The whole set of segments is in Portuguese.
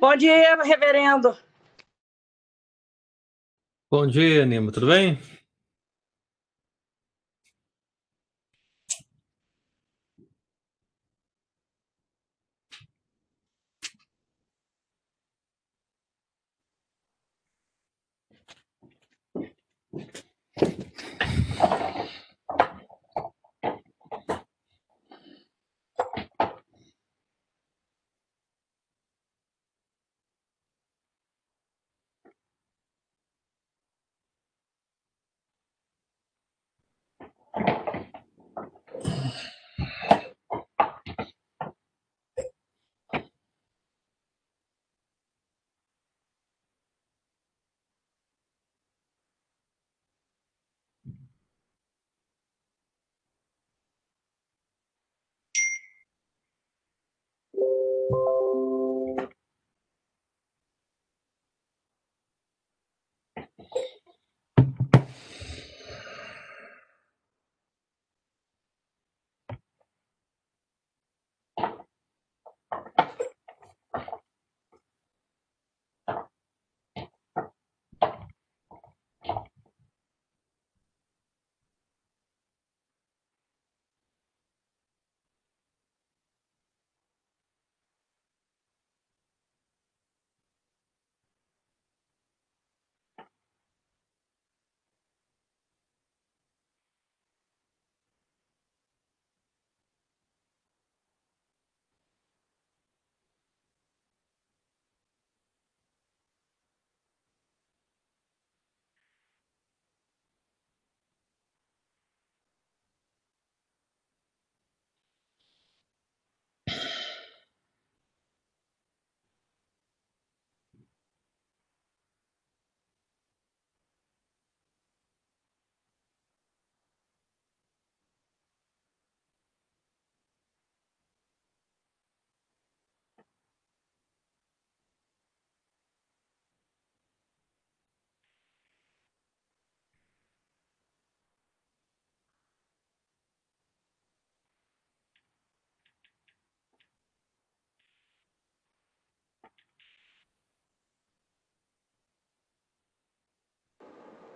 Bom dia, reverendo. Bom dia, Nima, tudo bem?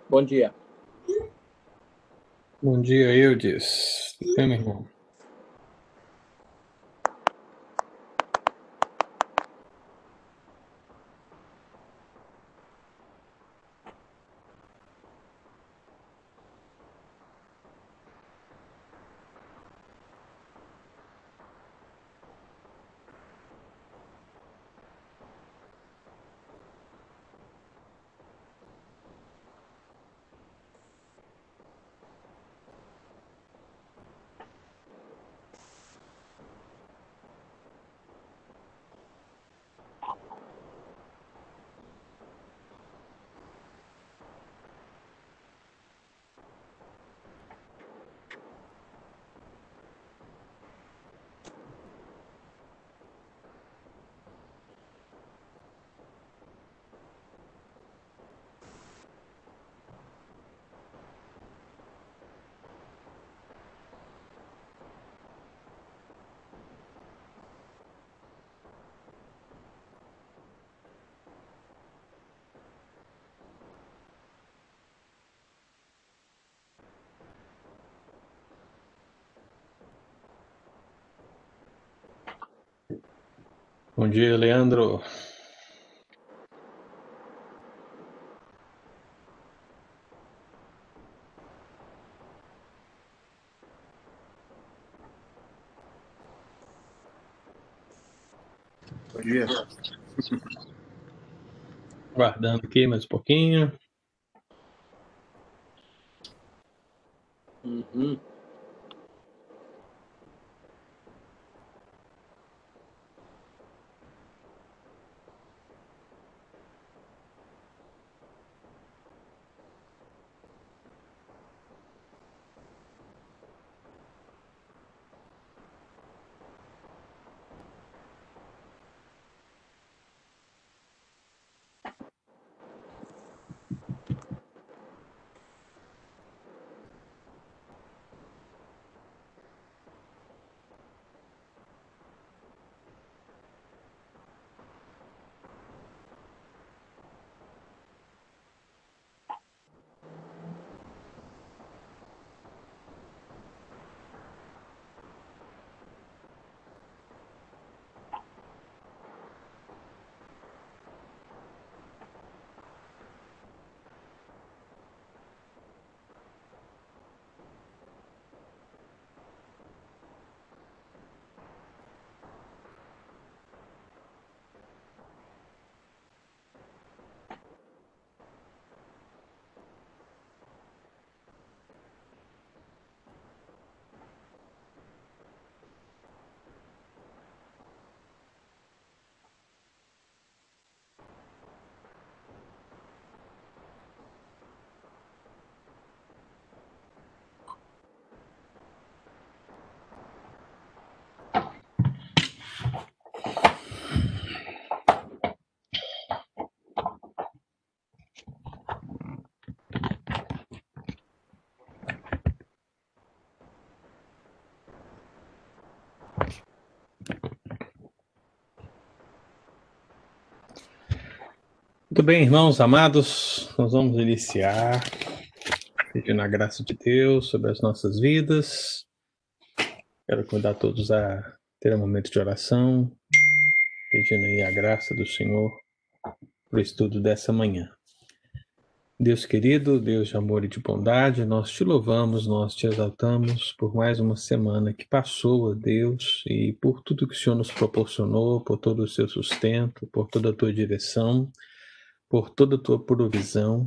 Bom dia. Bom dia, Eudes. Tudo bem, meu irmão? Bom dia, Leandro. Bom dia. Guardando aqui mais um pouquinho. Muito bem, irmãos amados, nós vamos iniciar pedindo a graça de Deus sobre as nossas vidas. Quero convidar todos a ter um momento de oração, pedindo aí a graça do Senhor para o estudo dessa manhã. Deus querido, Deus de amor e de bondade, nós te louvamos, nós te exaltamos por mais uma semana que passou, Deus, e por tudo que o Senhor nos proporcionou, por todo o seu sustento, por toda a tua direção, por toda a tua provisão.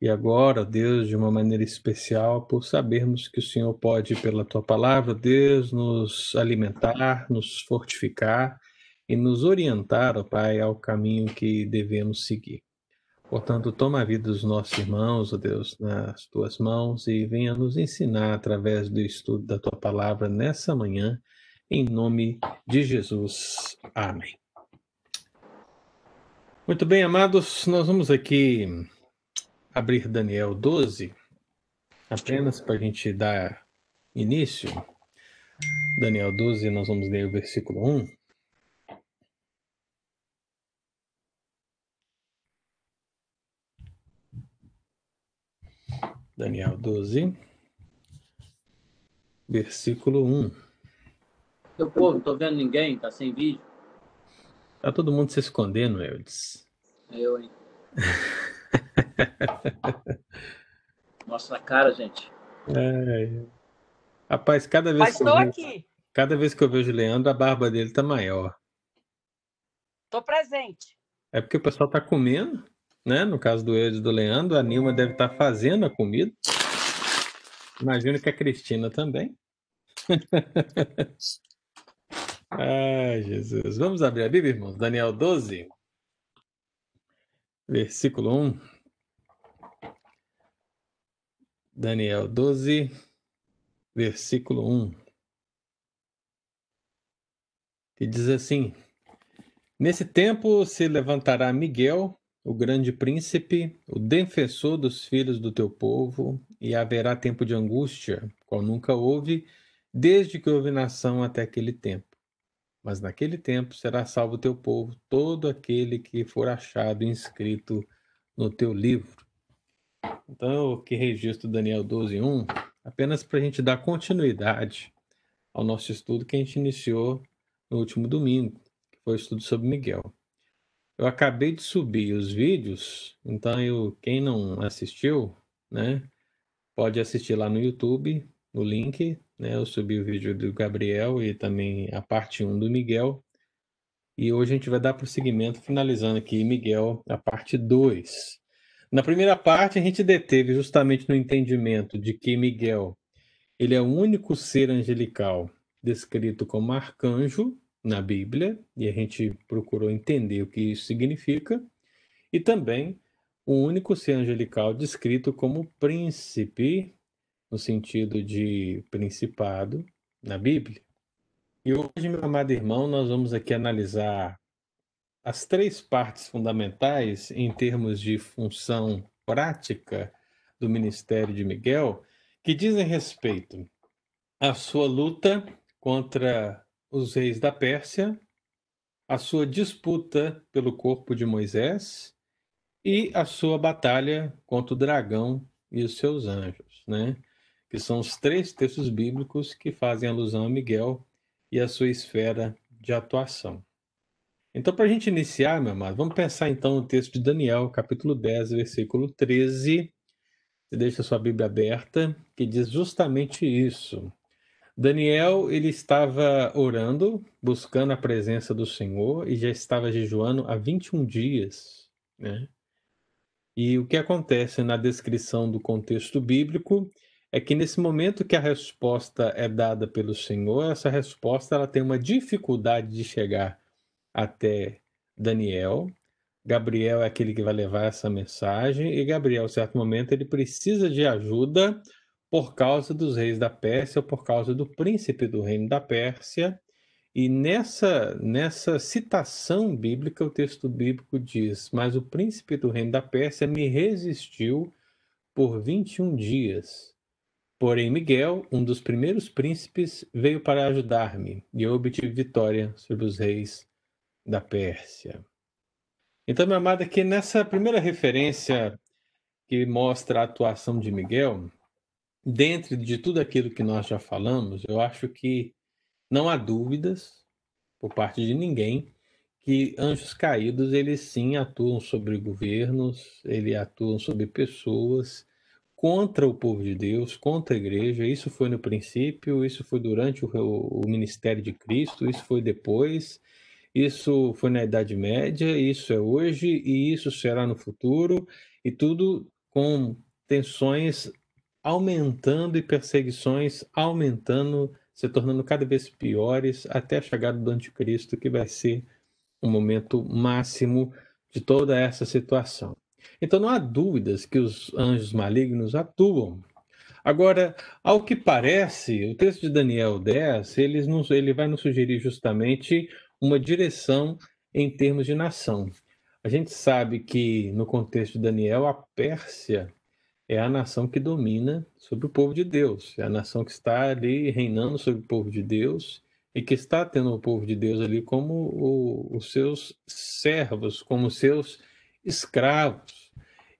E agora, Deus, de uma maneira especial, por sabermos que o Senhor pode, pela tua palavra, Deus, nos alimentar, nos fortificar e nos orientar, ó Pai, ao caminho que devemos seguir. Portanto, toma a vida dos nossos irmãos, ó Deus, nas tuas mãos e venha nos ensinar através do estudo da tua palavra nessa manhã, em nome de Jesus. Amém. Muito bem, amados, nós vamos aqui abrir Daniel 12, apenas para a gente dar início. Daniel 12, nós vamos ler o versículo 1. Daniel 12, versículo 1. Meu povo, não tô vendo ninguém, tá sem vídeo. Tá todo mundo se escondendo, Eudes. Eu, hein? Mostra a cara, gente. É. Rapaz, cada vez, Mas que eu estou vejo, aqui, cada vez que eu vejo o Leandro, a barba dele tá maior. estou presente. É porque o pessoal tá comendo, né? No caso do Eudes e do Leandro, a Nilma deve estar fazendo a comida. Imagino que a Cristina também. Ai, Jesus. Vamos abrir a Bíblia, irmãos? Daniel 12, versículo 1. Daniel 12, versículo 1. Que diz assim: Nesse tempo se levantará Miguel, o grande príncipe, o defensor dos filhos do teu povo, e haverá tempo de angústia, qual nunca houve, desde que houve nação até aquele tempo. Mas naquele tempo será salvo o teu povo, todo aquele que for achado inscrito no teu livro. Então, que registro Daniel 12, 1, apenas para a gente dar continuidade ao nosso estudo que a gente iniciou no último domingo, que foi o estudo sobre Miguel. Eu acabei de subir os vídeos, então eu, quem não assistiu, né, pode assistir lá no YouTube, no link, né? Eu subi o vídeo do Gabriel e também a parte 1 do Miguel. E hoje a gente vai dar prosseguimento, finalizando aqui Miguel, a parte 2. Na primeira parte, a gente deteve justamente no entendimento de que Miguel ele é o único ser angelical descrito como arcanjo na Bíblia, e a gente procurou entender o que isso significa, e também o único ser angelical descrito como príncipe, no sentido de principado, na Bíblia. E hoje, meu amado irmão, nós vamos aqui analisar as três partes fundamentais em termos de função prática do ministério de Miguel, que dizem respeito à sua luta contra os reis da Pérsia, a sua disputa pelo corpo de Moisés e a sua batalha contra o dragão e os seus anjos, né? Que são os três textos bíblicos que fazem alusão a Miguel e a sua esfera de atuação. Então, para a gente iniciar, meu amado, vamos pensar então no texto de Daniel, capítulo 10, versículo 13. Você deixa sua Bíblia aberta, que diz justamente isso. Daniel, ele estava orando, buscando a presença do Senhor e já estava jejuando há 21 dias, né? E o que acontece na descrição do contexto bíblico é que nesse momento que a resposta é dada pelo Senhor, essa resposta ela tem uma dificuldade de chegar até Daniel. Gabriel é aquele que vai levar essa mensagem e Gabriel, em certo momento, ele precisa de ajuda por causa dos reis da Pérsia, ou por causa do príncipe do reino da Pérsia. E nessa, nessa citação bíblica, o texto bíblico diz: Mas o príncipe do reino da Pérsia me resistiu por 21 dias. Porém, Miguel, um dos primeiros príncipes, veio para ajudar-me, e eu obtive vitória sobre os reis da Pérsia. Então, meu amado, aqui nessa primeira referência que mostra a atuação de Miguel, dentro de tudo aquilo que nós já falamos, eu acho que não há dúvidas por parte de ninguém que anjos caídos eles sim atuam sobre governos, eles atuam sobre pessoas contra o povo de Deus, contra a igreja. Isso foi no princípio, isso foi durante o, o ministério de Cristo, isso foi depois, isso foi na Idade Média, isso é hoje e isso será no futuro, e tudo com tensões aumentando e perseguições aumentando, se tornando cada vez piores até a chegada do anticristo, que vai ser o momento máximo de toda essa situação. Então não há dúvidas que os anjos malignos atuam. Agora, ao que parece, o texto de Daniel 10, ele, nos, ele vai nos sugerir justamente uma direção em termos de nação. A gente sabe que, no contexto de Daniel, a Pérsia é a nação que domina sobre o povo de Deus, é a nação que está ali reinando sobre o povo de Deus e que está tendo o povo de Deus ali como o, os seus servos, como seus escravos.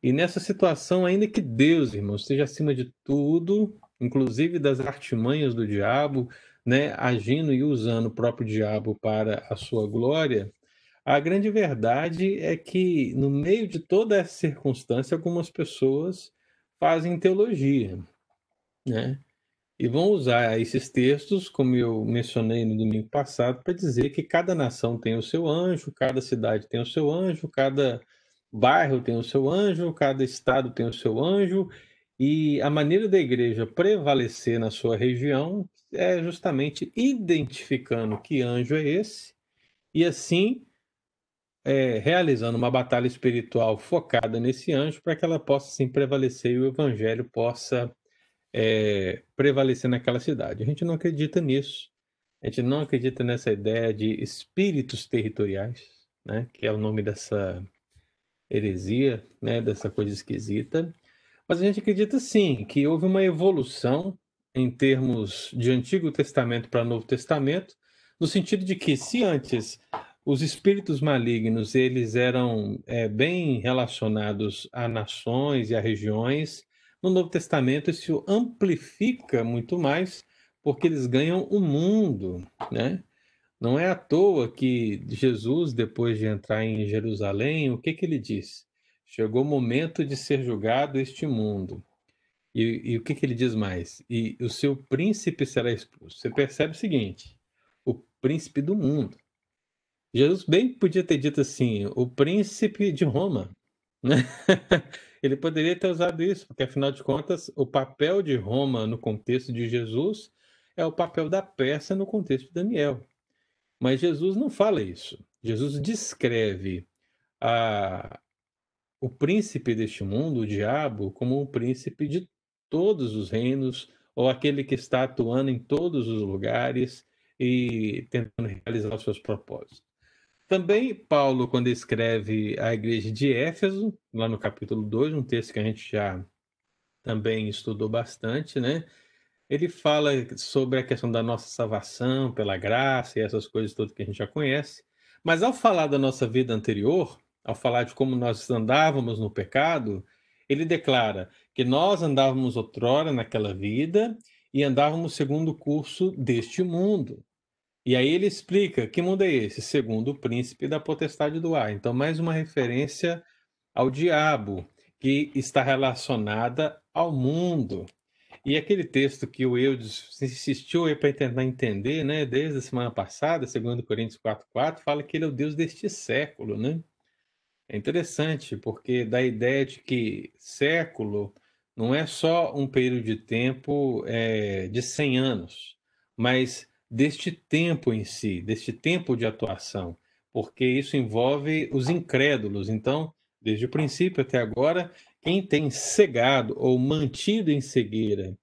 E nessa situação, ainda que Deus, irmãos, esteja acima de tudo, inclusive das artimanhas do diabo, né, agindo e usando o próprio diabo para a sua glória, a grande verdade é que, no meio de toda essa circunstância, algumas pessoas fazem teologia, né? E vão usar esses textos, como eu mencionei no domingo passado, para dizer que cada nação tem o seu anjo, cada cidade tem o seu anjo, cada bairro tem o seu anjo, cada estado tem o seu anjo, e a maneira da igreja prevalecer na sua região é justamente identificando que anjo é esse, e assim é, realizando uma batalha espiritual focada nesse anjo para que ela possa sim prevalecer e o evangelho possa é, prevalecer naquela cidade. A gente não acredita nisso. A gente não acredita nessa ideia de espíritos territoriais, né? que é o nome dessa heresia, né? dessa coisa esquisita. Mas a gente acredita sim que houve uma evolução em termos de Antigo Testamento para Novo Testamento, no sentido de que se antes os espíritos malignos eles eram é, bem relacionados a nações e a regiões, no Novo Testamento, isso amplifica muito mais, porque eles ganham o mundo, né? Não é à toa que Jesus, depois de entrar em Jerusalém, o que, que ele diz? Chegou o momento de ser julgado este mundo. E, e o que, que ele diz mais? E o seu príncipe será expulso. Você percebe o seguinte: o príncipe do mundo. Jesus bem podia ter dito assim: o príncipe de Roma. Né? Ele poderia ter usado isso, porque afinal de contas, o papel de Roma no contexto de Jesus é o papel da Pérsia no contexto de Daniel. Mas Jesus não fala isso. Jesus descreve a, o príncipe deste mundo, o diabo, como um príncipe de todos os reinos, ou aquele que está atuando em todos os lugares e tentando realizar os seus propósitos. Também Paulo, quando escreve a igreja de Éfeso, lá no capítulo 2, um texto que a gente já também estudou bastante, né? Ele fala sobre a questão da nossa salvação pela graça e essas coisas todas que a gente já conhece. Mas ao falar da nossa vida anterior, ao falar de como nós andávamos no pecado, ele declara que nós andávamos outrora naquela vida e andávamos segundo o curso deste mundo. E aí ele explica que mundo é esse? Segundo o príncipe da potestade do ar. Então, mais uma referência ao diabo, que está relacionada ao mundo. E aquele texto que o Eudes insistiu para tentar entender, né, desde a semana passada, segundo Coríntios 4:4, fala que ele é o Deus deste século, né? É interessante, porque dá a ideia de que século não é só um período de tempo é, de 100 anos, mas deste tempo em si, deste tempo de atuação, porque isso envolve os incrédulos. Então, desde o princípio até agora, quem tem cegado ou mantido em cegueira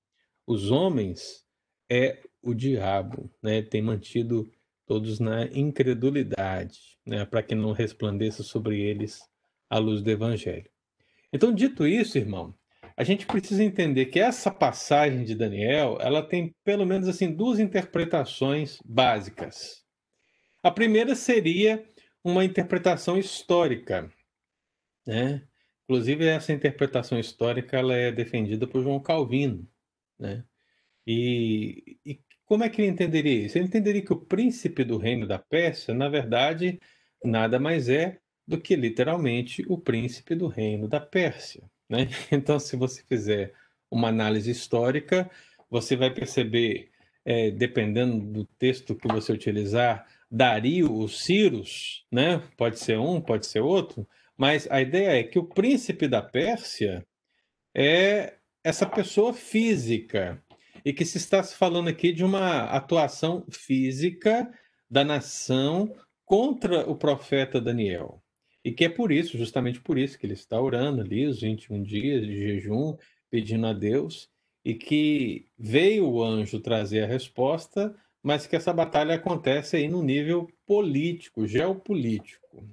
os homens é o diabo, né? Tem mantido todos na incredulidade, né? Para que não resplandeça sobre eles a luz do evangelho. Então, dito isso, irmão, a gente precisa entender que essa passagem de Daniel, ela tem pelo menos assim duas interpretações básicas. A primeira seria uma interpretação histórica, né? Inclusive essa interpretação histórica ela é defendida por João Calvino, né? E, e como é que ele entenderia isso? Ele entenderia que o príncipe do reino da Pérsia, na verdade, nada mais é do que literalmente o príncipe do reino da Pérsia, né? Então, se você fizer uma análise histórica, você vai perceber, é, dependendo do texto que você utilizar, Dario, os Círios, né? Pode ser um, pode ser outro, mas a ideia é que o príncipe da Pérsia é essa pessoa física e que se está falando aqui de uma atuação física da nação contra o profeta Daniel. E que é por isso, justamente por isso, que ele está orando ali os 21 dias de jejum, pedindo a Deus, e que veio o anjo trazer a resposta, mas que essa batalha acontece aí no nível político, geopolítico.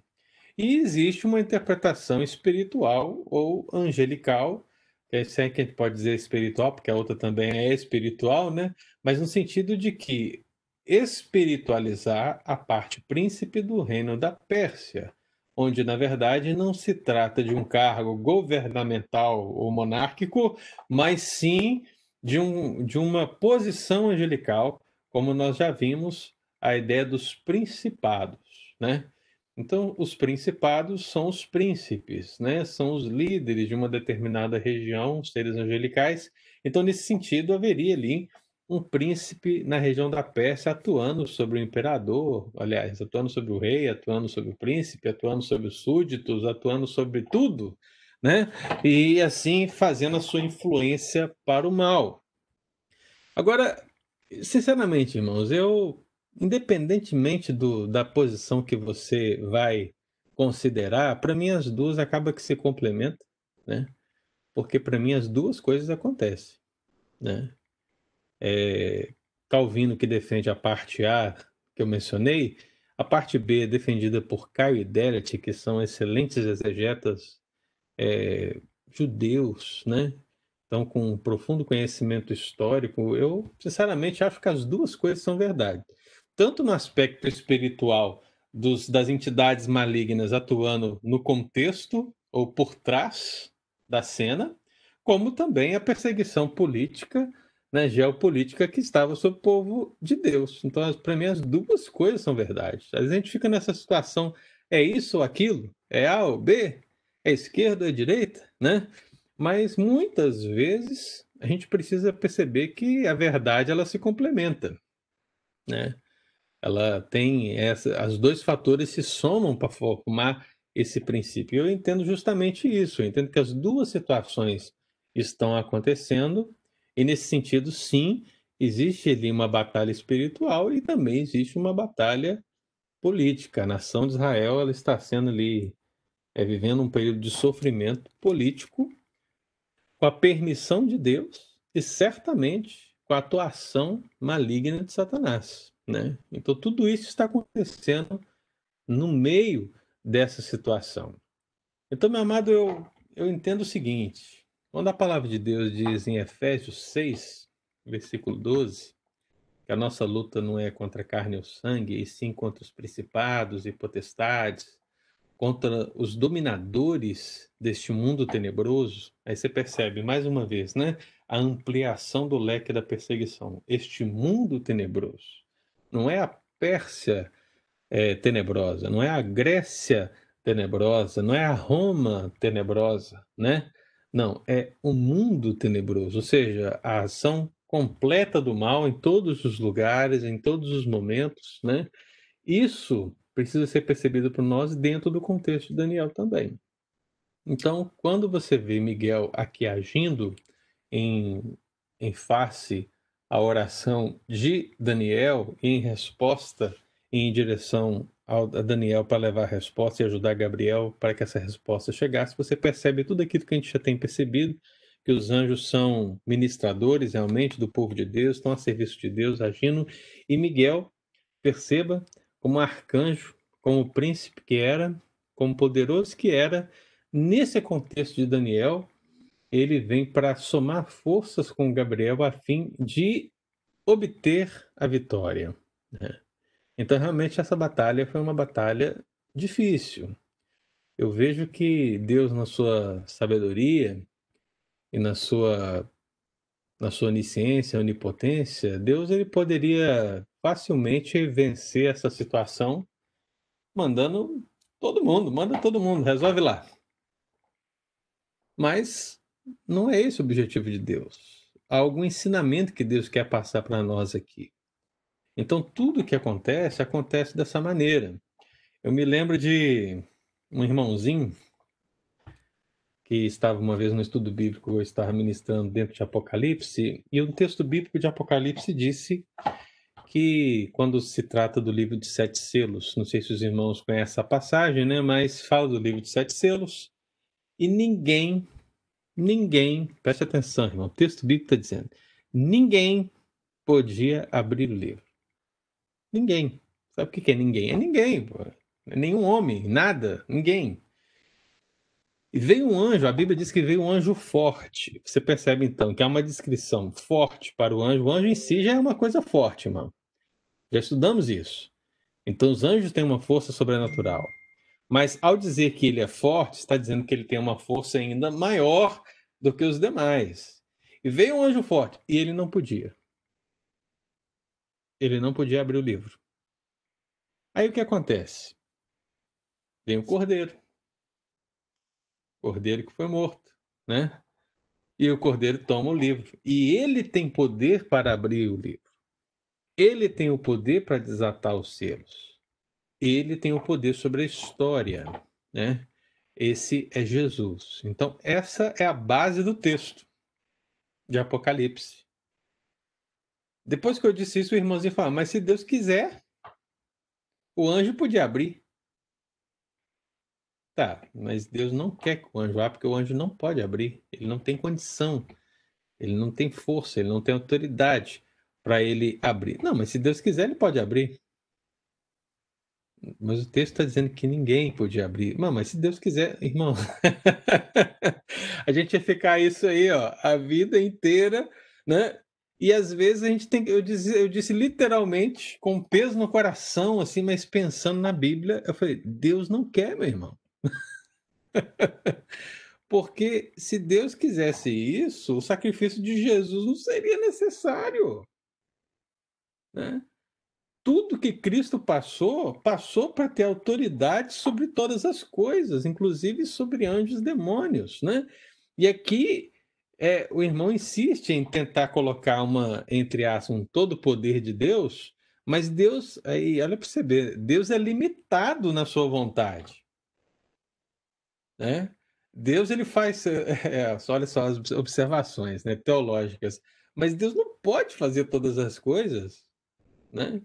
E existe uma interpretação espiritual ou angelical, que é que a gente pode dizer espiritual, porque a outra também é espiritual, né? Mas no sentido de que espiritualizar a parte príncipe do reino da Pérsia, onde na verdade não se trata de um cargo governamental ou monárquico, mas sim de, um, de uma posição angelical como nós já vimos, a ideia dos principados, né? Então, os principados são os príncipes, né? São os líderes de uma determinada região, seres angelicais. Então, nesse sentido, haveria ali um príncipe na região da Pérsia atuando sobre o imperador, aliás, atuando sobre o rei, atuando sobre o príncipe, atuando sobre os súditos, atuando sobre tudo, né? E assim fazendo a sua influência para o mal. Agora, Sinceramente, irmãos, eu, independentemente do, da posição que você vai considerar, para mim as duas acabam que se complementam, né? Porque para mim as duas coisas acontecem, né? É, Calvino que defende a parte A que eu mencionei, a parte B é defendida por Caio e Deret, que são excelentes exegetas é, judeus, né? Então, com um profundo conhecimento histórico, eu sinceramente acho que as duas coisas são verdade. Tanto no aspecto espiritual dos, das entidades malignas atuando no contexto ou por trás da cena, como também a perseguição política, né, geopolítica que estava sobre o povo de Deus. Então, para mim, as duas coisas são verdade. Às vezes a gente fica nessa situação, é isso ou aquilo? É A ou B? É esquerda ou direita? Né? Mas muitas vezes a gente precisa perceber que a verdade ela se complementa, né? Ela tem essa, os dois fatores se somam para formar esse princípio. Eu entendo justamente isso. Eu entendo que as duas situações estão acontecendo e nesse sentido, sim, existe ali uma batalha espiritual e também existe uma batalha política. A nação de Israel ela está sendo ali é, vivendo um período de sofrimento político com a permissão de Deus e certamente com a atuação maligna de Satanás. Né? Então, tudo isso está acontecendo no meio dessa situação. Então, meu amado, eu, eu entendo o seguinte: quando a palavra de Deus diz em Efésios 6, versículo 12, que a nossa luta não é contra carne ou sangue, e sim contra os principados e potestades, contra os dominadores deste mundo tenebroso, aí você percebe mais uma vez, né, a ampliação do leque da perseguição. Este mundo tenebroso não é a Pérsia é, tenebrosa, não é a Grécia tenebrosa, não é a Roma tenebrosa, né? Não, é o mundo tenebroso, ou seja, a ação completa do mal em todos os lugares, em todos os momentos, né? Isso precisa ser percebido por nós dentro do contexto de Daniel também. Então, quando você vê Miguel aqui agindo em, em face à oração de Daniel, em resposta em direção a Daniel para levar a resposta e ajudar Gabriel para que essa resposta chegasse, você percebe tudo aquilo que a gente já tem percebido, que os anjos são ministradores realmente do povo de Deus, estão a serviço de Deus, agindo, e Miguel, perceba, como arcanjo, como príncipe que era, como poderoso que era, nesse contexto de Daniel, ele vem para somar forças com Gabriel a fim de obter a vitória. Né? Então, realmente, essa batalha foi uma batalha difícil. Eu vejo que Deus, na sua sabedoria e na sua, na sua onisciência, onipotência, Deus ele poderia facilmente vencer essa situação mandando todo mundo, manda todo mundo, resolve lá. Mas não é esse o objetivo de Deus. Há algum ensinamento que Deus quer passar para nós aqui. Então, tudo que acontece, acontece dessa maneira. Eu me lembro de um irmãozinho que estava uma vez no estudo bíblico, eu estava ministrando dentro de Apocalipse, e um texto bíblico de Apocalipse disse que quando se trata do livro de sete selos, não sei se os irmãos conhecem a passagem, né, mas fala do livro de sete selos, e ninguém, ninguém, preste atenção, irmão, o texto bíblico está dizendo, ninguém podia abrir o livro. Ninguém. Sabe o que é ninguém? É ninguém, pô. É nenhum homem, nada, ninguém. E veio um anjo, a Bíblia diz que veio um anjo forte. Você percebe então que há uma descrição forte para o anjo. O anjo em si já é uma coisa forte, irmão. Já estudamos isso. Então os anjos têm uma força sobrenatural. Mas ao dizer que ele é forte, está dizendo que ele tem uma força ainda maior do que os demais. E veio um anjo forte e ele não podia. Ele não podia abrir o livro. Aí o que acontece? Vem o cordeiro. Cordeiro que foi morto, né? E o cordeiro toma o livro. E ele tem poder para abrir o livro. Ele tem o poder para desatar os selos. Ele tem o poder sobre a história, né? Esse é Jesus. Então, essa é a base do texto de Apocalipse. Depois que eu disse isso, o irmãozinho fala: Mas se Deus quiser, o anjo podia abrir. Tá, mas Deus não quer que o anjo abra, porque o anjo não pode abrir. Ele não tem condição, ele não tem força, ele não tem autoridade para ele abrir. Não, mas se Deus quiser, ele pode abrir. Mas o texto está dizendo que ninguém podia abrir. Não, mas se Deus quiser, irmão, a gente ia ficar isso aí, ó, a vida inteira, né? E às vezes a gente tem, eu disse, eu disse literalmente com peso no coração, assim, mas pensando na Bíblia, eu falei, Deus não quer, meu irmão. Porque se Deus quisesse isso, o sacrifício de Jesus não seria necessário. Né? Tudo que Cristo passou, passou para ter autoridade sobre todas as coisas, inclusive sobre anjos e demônios. Né? E aqui é, o irmão insiste em tentar colocar uma, entre aspas, um todo poder de Deus, mas Deus, aí, olha para você ver, Deus é limitado na sua vontade. Né? Deus ele faz, é, olha só as observações né, teológicas, mas Deus não pode fazer todas as coisas, né?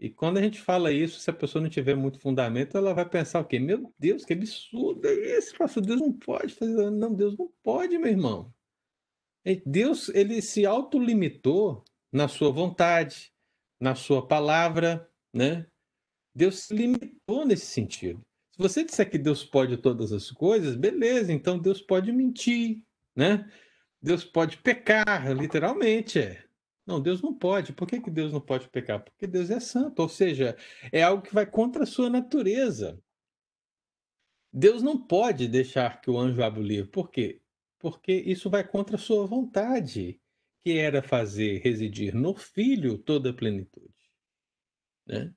E quando a gente fala isso, se a pessoa não tiver muito fundamento, ela vai pensar o quê? Meu Deus, que absurdo é esse, pastor? Deus não pode fazer. Não, Deus não pode, meu irmão. Deus, ele se autolimitou na sua vontade, na sua palavra, né? Deus se limitou nesse sentido você disser que Deus pode todas as coisas, beleza, então Deus pode mentir, né? Deus pode pecar, literalmente, é. Não, Deus não pode. Por que, que Deus não pode pecar? Porque Deus é santo, ou seja, é algo que vai contra a sua natureza. Deus não pode deixar que o anjo abra o livro. Por quê? Porque isso vai contra a sua vontade, que era fazer residir no Filho toda a plenitude. Né?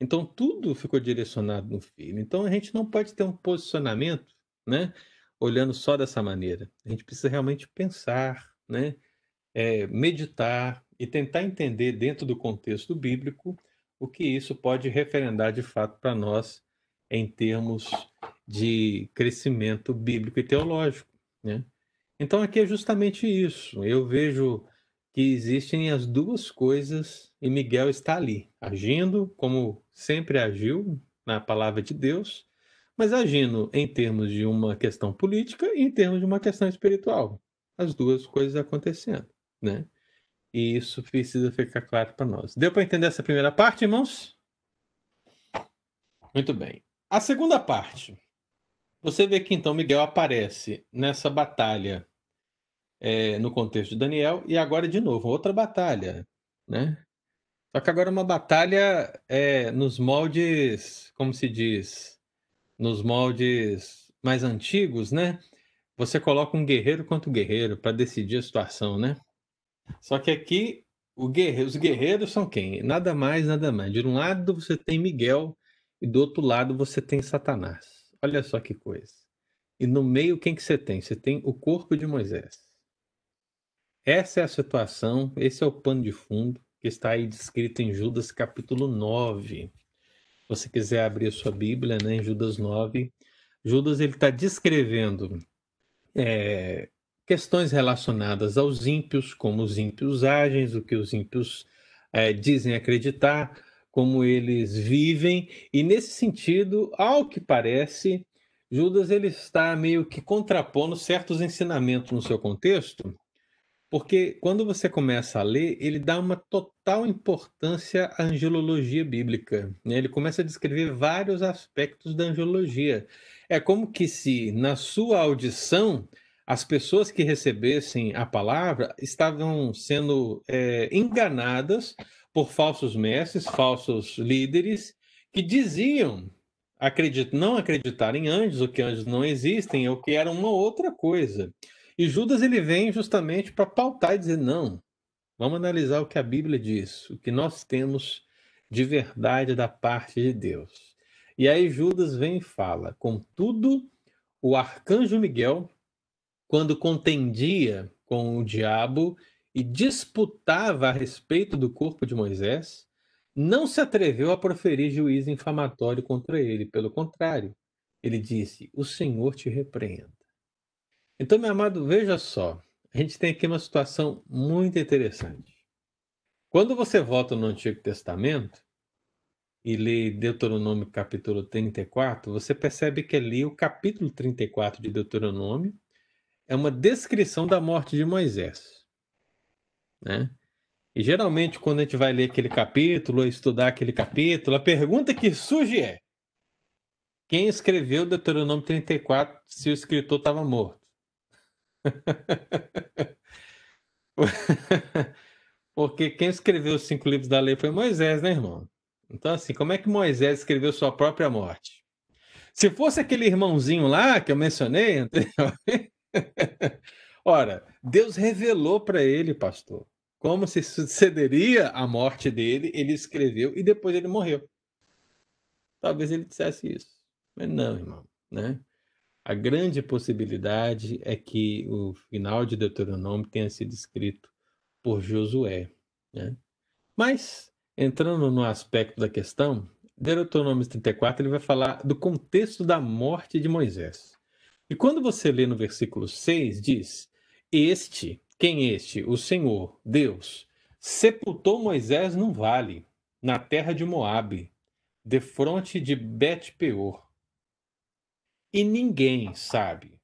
Então tudo ficou direcionado no filho. Então a gente não pode ter um posicionamento, né, olhando só dessa maneira. A gente precisa realmente pensar, né, é, meditar e tentar entender dentro do contexto bíblico o que isso pode referendar de fato para nós em termos de crescimento bíblico e teológico, né? Então aqui é justamente isso. Eu vejo que existem as duas coisas e Miguel está ali, agindo como sempre agiu na palavra de Deus, mas agindo em termos de uma questão política e em termos de uma questão espiritual. As duas coisas acontecendo, né? E isso precisa ficar claro para nós. Deu para entender essa primeira parte, irmãos? Muito bem. A segunda parte. Você vê que então Miguel aparece nessa batalha é, no contexto de Daniel, e agora de novo, outra batalha, né? Só que agora é uma batalha é, nos moldes, como se diz, nos moldes mais antigos, né? Você coloca um guerreiro contra o guerreiro para decidir a situação, né? Só que aqui guerreiro, os guerreiros são quem? Nada mais, nada mais. De um lado você tem Miguel e do outro lado você tem Satanás. Olha só que coisa. E no meio quem que você tem? Você tem o corpo de Moisés. Essa é a situação, esse é o pano de fundo que está aí descrito em Judas capítulo 9. Se você quiser abrir a sua Bíblia, né, em Judas 9, Judas ele está descrevendo é, questões relacionadas aos ímpios, como os ímpios agem, o que os ímpios é, dizem acreditar, como eles vivem, e nesse sentido, ao que parece, Judas ele está meio que contrapondo certos ensinamentos no seu contexto, porque quando você começa a ler, ele dá uma total importância à angelologia bíblica. Né? Ele começa a descrever vários aspectos da angelologia. É como que se, na sua audição, as pessoas que recebessem a palavra estavam sendo é, enganadas por falsos mestres, falsos líderes, que diziam não acreditar em anjos, ou que anjos não existem, ou que era uma outra coisa. E Judas ele vem justamente para pautar e dizer: não, vamos analisar o que a Bíblia diz, o que nós temos de verdade da parte de Deus. E aí Judas vem e fala: contudo, o arcanjo Miguel, quando contendia com o diabo e disputava a respeito do corpo de Moisés, não se atreveu a proferir juízo infamatório contra ele. Pelo contrário, ele disse: O Senhor te repreenda. Então, meu amado, veja só. A gente tem aqui uma situação muito interessante. Quando você volta no Antigo Testamento e lê Deuteronômio capítulo 34, você percebe que ali o capítulo 34 de Deuteronômio é uma descrição da morte de Moisés. Né? E geralmente, quando a gente vai ler aquele capítulo, estudar aquele capítulo, a pergunta que surge é: quem escreveu Deuteronômio 34 se o escritor estava morto? Porque quem escreveu os cinco livros da lei foi Moisés, né, irmão? Então, assim, como é que Moisés escreveu sua própria morte? Se fosse aquele irmãozinho lá que eu mencionei anteriormente, ora, Deus revelou para ele, pastor, como se sucederia a morte dele, ele escreveu e depois ele morreu. Talvez ele dissesse isso, mas não, irmão, né? A grande possibilidade é que o final de Deuteronômio tenha sido escrito por Josué. Né? Mas, entrando no aspecto da questão, Deuteronômio 34 ele vai falar do contexto da morte de Moisés. E quando você lê no versículo 6, diz: Este, quem este? O Senhor, Deus, sepultou Moisés num vale, na terra de Moabe, defronte de Bet-peor e ninguém sabe,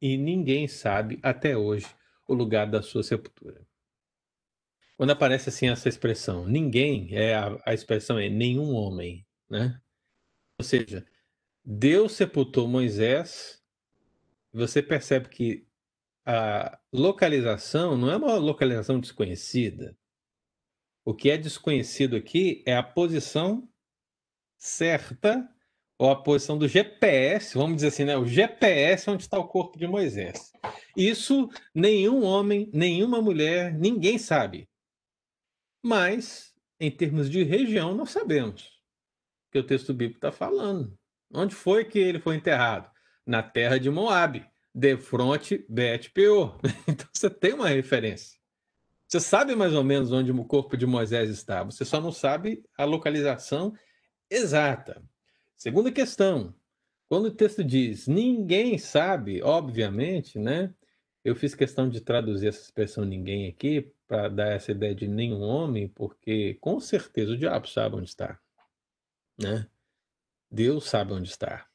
e ninguém sabe até hoje o lugar da sua sepultura. Quando aparece assim essa expressão, ninguém, é a, a expressão é nenhum homem, né? Ou seja, Deus sepultou Moisés, você percebe que a localização não é uma localização desconhecida. O que é desconhecido aqui é a posição certa ou a posição do GPS, vamos dizer assim, né? O GPS onde está o corpo de Moisés. Isso nenhum homem, nenhuma mulher, ninguém sabe. Mas, em termos de região, nós sabemos. Que o texto bíblico está falando. Onde foi que ele foi enterrado? Na terra de Moabe, de fronte Bet Peor. Então você tem uma referência. Você sabe mais ou menos onde o corpo de Moisés está, você só não sabe a localização exata. Segunda questão. Quando o texto diz ninguém sabe, obviamente, né? Eu fiz questão de traduzir essa expressão ninguém aqui para dar essa ideia de nenhum homem, porque com certeza o diabo sabe onde está, né? Deus sabe onde está.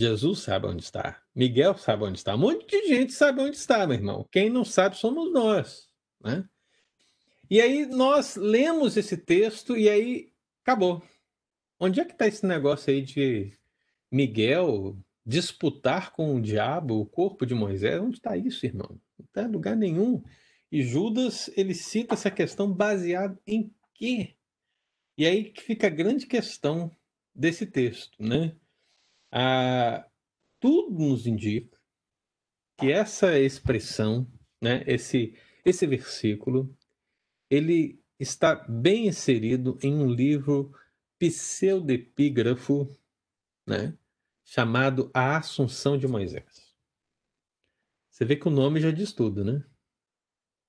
Jesus sabe onde está. Miguel sabe onde está. Um monte de gente sabe onde está, meu irmão. Quem não sabe somos nós, né? E aí nós lemos esse texto e aí acabou. Onde é que está esse negócio aí de Miguel disputar com o diabo o corpo de Moisés? Onde está isso, irmão? Não está em lugar nenhum. E Judas, ele cita essa questão baseado em quê? E aí que fica a grande questão desse texto, né? Ah, tudo nos indica que essa expressão, né, esse, esse versículo, ele está bem inserido em um livro pseudepígrafo, né, chamado A Assunção de Moisés. Você vê que o nome já diz tudo, né?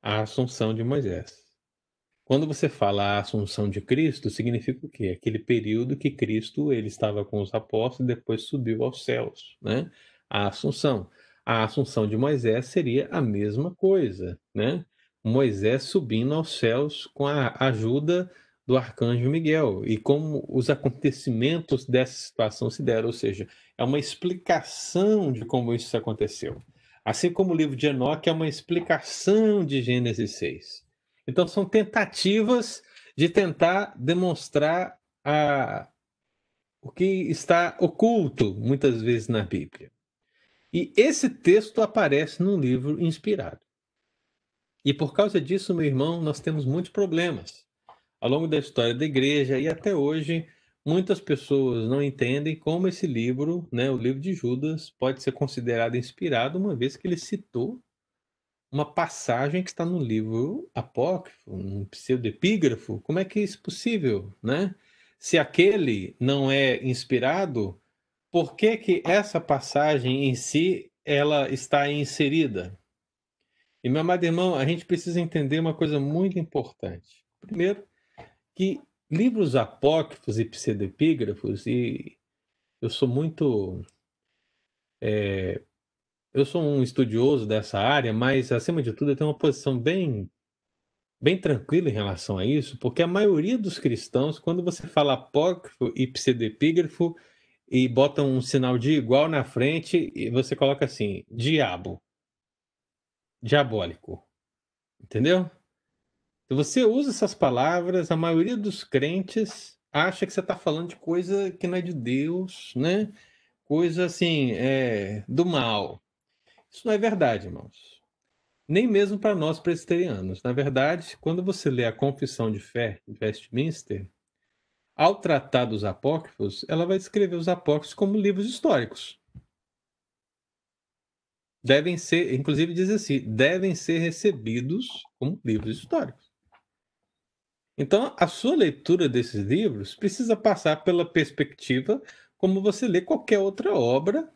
A Assunção de Moisés. Quando você fala a Assunção de Cristo, significa o quê? Aquele período que Cristo ele estava com os apóstolos e depois subiu aos céus, né? A Assunção. A Assunção de Moisés seria a mesma coisa, né? Moisés subindo aos céus com a ajuda do arcanjo Miguel e como os acontecimentos dessa situação se deram, ou seja, é uma explicação de como isso aconteceu. Assim como o livro de Enoque é uma explicação de Gênesis 6. Então são tentativas de tentar demonstrar a, o que está oculto muitas vezes na Bíblia. E esse texto aparece num livro inspirado. E por causa disso, meu irmão, nós temos muitos problemas ao longo da história da igreja e até hoje, muitas pessoas não entendem como esse livro, né, o livro de Judas, pode ser considerado inspirado, uma vez que ele citou uma passagem que está no livro apócrifo, um pseudepígrafo. Como é que é isso possível, né? Se aquele não é inspirado, por que que essa passagem em si ela está inserida? E meu amado irmão, a gente precisa entender uma coisa muito importante. Primeiro, que livros apócrifos e pseudepígrafos, e eu sou muito. É, eu sou um estudioso dessa área, mas acima de tudo eu tenho uma posição bem bem tranquila em relação a isso, porque a maioria dos cristãos, quando você fala apócrifo e pseudepígrafo e bota um sinal de igual na frente, e você coloca assim, diabo, diabólico, entendeu? Se você usa essas palavras, a maioria dos crentes acha que você está falando de coisa que não é de Deus, né? Coisa assim, é, do mal. Isso não é verdade, irmãos. Nem mesmo para nós presbiterianos. Na verdade, quando você lê a Confissão de Fé de Westminster, ao tratar dos apócrifos, ela vai descrever os apócrifos como livros históricos. Devem ser, inclusive diz assim, devem ser recebidos como livros históricos. Então, a sua leitura desses livros precisa passar pela perspectiva como você lê qualquer outra obra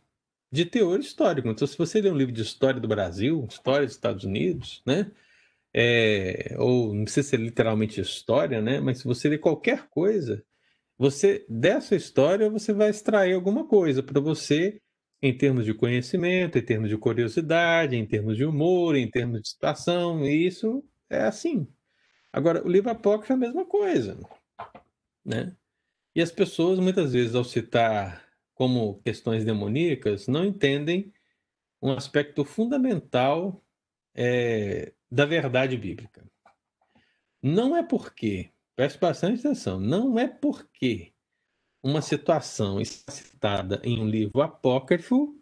de teor histórico. Então, se você lê um livro de história do Brasil, história dos Estados Unidos, né? É, ou não precisa ser literalmente história, né? Mas se você lê qualquer coisa, você dessa história você vai extrair alguma coisa para você em termos de conhecimento, em termos de curiosidade, em termos de humor, em termos de situação, e isso é assim. Agora, o livro apócrifo é a mesma coisa, né? E as pessoas, muitas vezes, ao citar como questões demoníacas, não entendem um aspecto fundamental é, da verdade bíblica. Não é porque, preste bastante atenção, não é porque uma situação está citada em um livro apócrifo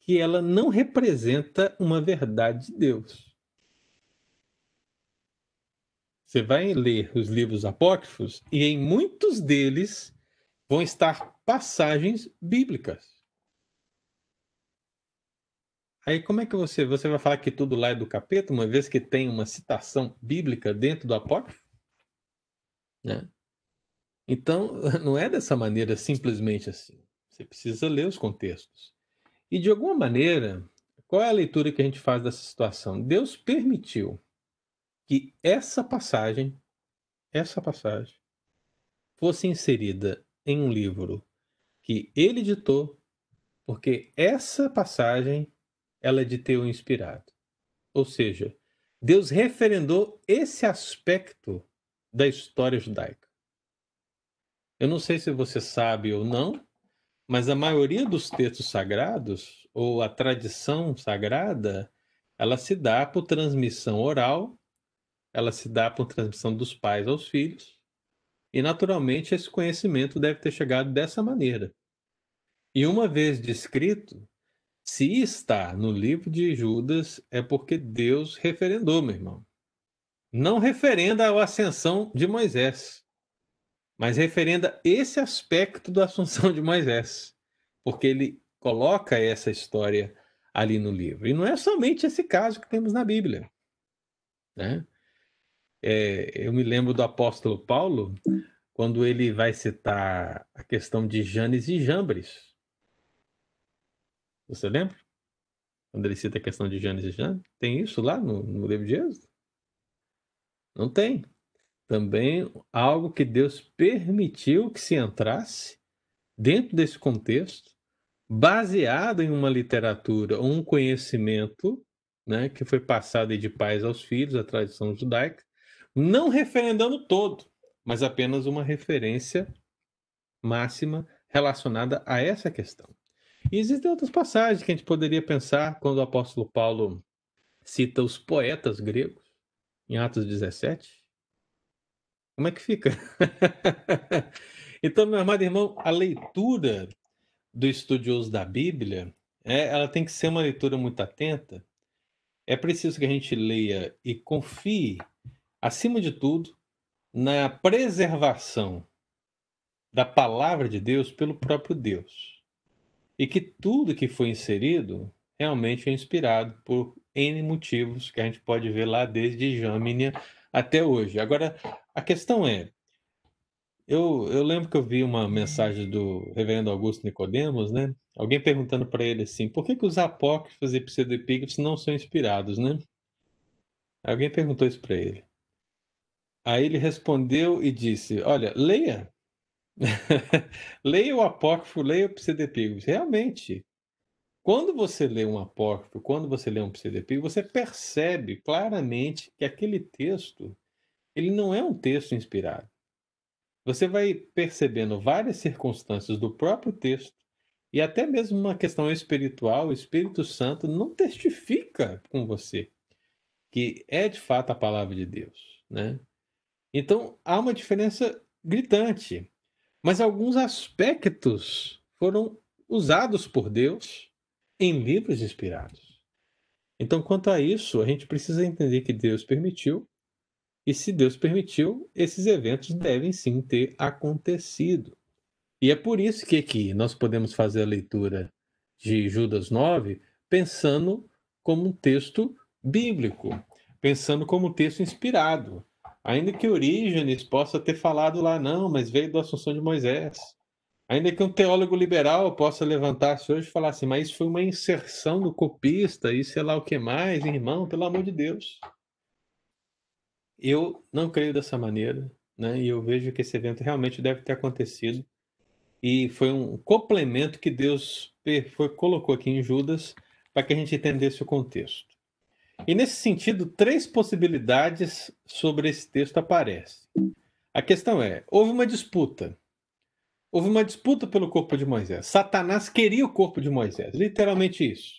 que ela não representa uma verdade de Deus. Você vai ler os livros apócrifos e em muitos deles vão estar passagens bíblicas. Aí como é que você você vai falar que tudo lá é do capeta, uma vez que tem uma citação bíblica dentro do apócrifo? Né? Então, não é dessa maneira simplesmente assim. Você precisa ler os contextos. E de alguma maneira, qual é a leitura que a gente faz dessa situação? Deus permitiu que essa passagem, essa passagem, fosse inserida em um livro que ele ditou, porque essa passagem ela é de teu inspirado. Ou seja, Deus referendou esse aspecto da história judaica. Eu não sei se você sabe ou não, mas a maioria dos textos sagrados, ou a tradição sagrada, ela se dá por transmissão oral ela se dá por transmissão dos pais aos filhos, e naturalmente esse conhecimento deve ter chegado dessa maneira. E uma vez descrito, se está no livro de Judas, é porque Deus referendou, meu irmão. Não referenda a ascensão de Moisés, mas referenda esse aspecto da assunção de Moisés. porque ele coloca essa história ali no livro. E não é somente esse caso que temos na Bíblia. Né? É, eu me lembro do apóstolo Paulo, quando ele vai citar a questão de Janes e Jambres. Você lembra? Quando ele cita a questão de Janes e Jambres? Tem isso lá no, no livro de Êxodo? Não tem. Também algo que Deus permitiu que se entrasse dentro desse contexto, baseado em uma literatura, um conhecimento né, que foi passado de pais aos filhos, a tradição judaica, não referendando todo, mas apenas uma referência máxima relacionada a essa questão. E existem outras passagens que a gente poderia pensar quando o apóstolo Paulo cita os poetas gregos, em Atos 17. Como é que fica? então, meu amado irmão, a leitura do estudioso da Bíblia, é, ela tem que ser uma leitura muito atenta. É preciso que a gente leia e confie acima de tudo, na preservação da palavra de Deus pelo próprio Deus. E que tudo que foi inserido realmente é inspirado por N motivos que a gente pode ver lá desde Jâmina até hoje. Agora, a questão é, eu, eu lembro que eu vi uma mensagem do reverendo Augusto Nicodemos, né? Alguém perguntando para ele assim, por que, que os apócrifos e pseudepígrafos não são inspirados, né? Alguém perguntou isso para ele. Aí ele respondeu e disse: Olha, leia. leia o apócrifo, leia o pseudepígrafo. Realmente, quando você lê um apócrifo, quando você lê um pseudepígrafo, você percebe claramente que aquele texto ele não é um texto inspirado. Você vai percebendo várias circunstâncias do próprio texto e até mesmo uma questão espiritual, o Espírito Santo não testifica com você que é de fato a palavra de Deus, né? Então há uma diferença gritante. Mas alguns aspectos foram usados por Deus em livros inspirados. Então, quanto a isso, a gente precisa entender que Deus permitiu, e se Deus permitiu, esses eventos devem sim ter acontecido. E é por isso que aqui nós podemos fazer a leitura de Judas 9 pensando como um texto bíblico, pensando como um texto inspirado. Ainda que Orígenes possa ter falado lá, não, mas veio da Assunção de Moisés. Ainda que um teólogo liberal possa levantar-se hoje e falar assim, mas isso foi uma inserção do copista e sei lá o que mais, irmão, pelo amor de Deus. Eu não creio dessa maneira, né? E eu vejo que esse evento realmente deve ter acontecido. E foi um complemento que Deus foi, colocou aqui em Judas para que a gente entendesse o contexto. E nesse sentido, três possibilidades sobre esse texto aparecem. A questão é: houve uma disputa. Houve uma disputa pelo corpo de Moisés. Satanás queria o corpo de Moisés, literalmente isso.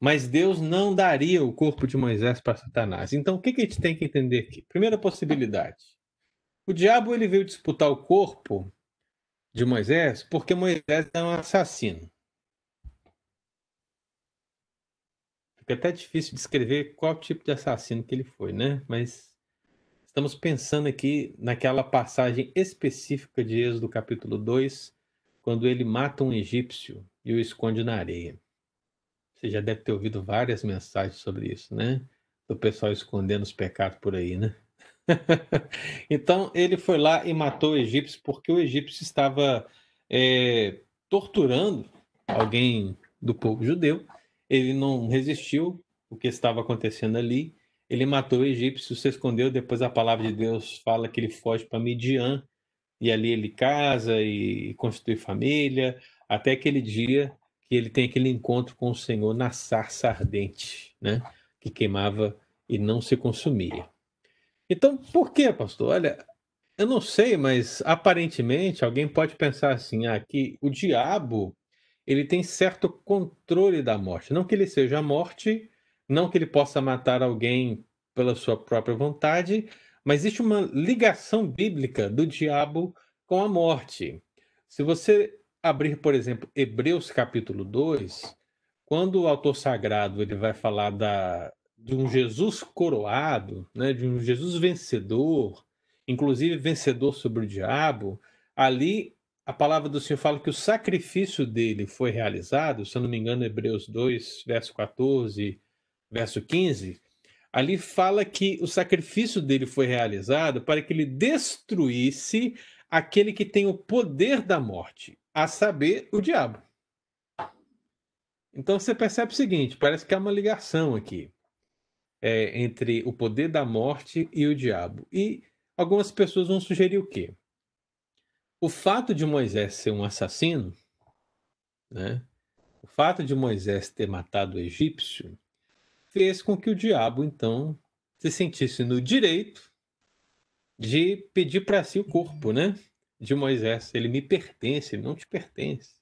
Mas Deus não daria o corpo de Moisés para Satanás. Então, o que, a gente tem que entender aqui? Primeira possibilidade: o diabo ele veio disputar o corpo de Moisés porque Moisés é um assassino. Fica até difícil descrever qual tipo de assassino que ele foi, né? Mas estamos pensando aqui naquela passagem específica de Êxodo capítulo 2, quando ele mata um egípcio e o esconde na areia. Você já deve ter ouvido várias mensagens sobre isso, né? Do pessoal escondendo os pecados por aí, né? então ele foi lá e matou o egípcio porque o egípcio estava é, torturando alguém do povo judeu ele não resistiu o que estava acontecendo ali. Ele matou o egípcio, se escondeu. Depois a palavra de Deus fala que ele foge para Midian e ali ele casa e constitui família, até aquele dia que ele tem aquele encontro com o Senhor na sarça ardente, né? Que queimava e não se consumia. Então, por que, pastor? Olha, eu não sei, mas aparentemente alguém pode pensar assim: ah, o diabo ele tem certo controle da morte. Não que ele seja a morte, não que ele possa matar alguém pela sua própria vontade, mas existe uma ligação bíblica do diabo com a morte. Se você abrir, por exemplo, Hebreus capítulo 2, quando o autor sagrado ele vai falar da, de um Jesus coroado, né, de um Jesus vencedor, inclusive vencedor sobre o diabo, ali a palavra do Senhor fala que o sacrifício dele foi realizado, se eu não me engano, Hebreus 2, verso 14, verso 15, ali fala que o sacrifício dele foi realizado para que ele destruísse aquele que tem o poder da morte, a saber, o diabo. Então você percebe o seguinte: parece que há uma ligação aqui é, entre o poder da morte e o diabo. E algumas pessoas vão sugerir o quê? O fato de Moisés ser um assassino, né? O fato de Moisés ter matado o egípcio fez com que o diabo então se sentisse no direito de pedir para si o corpo, né? De Moisés. Ele me pertence, ele não te pertence.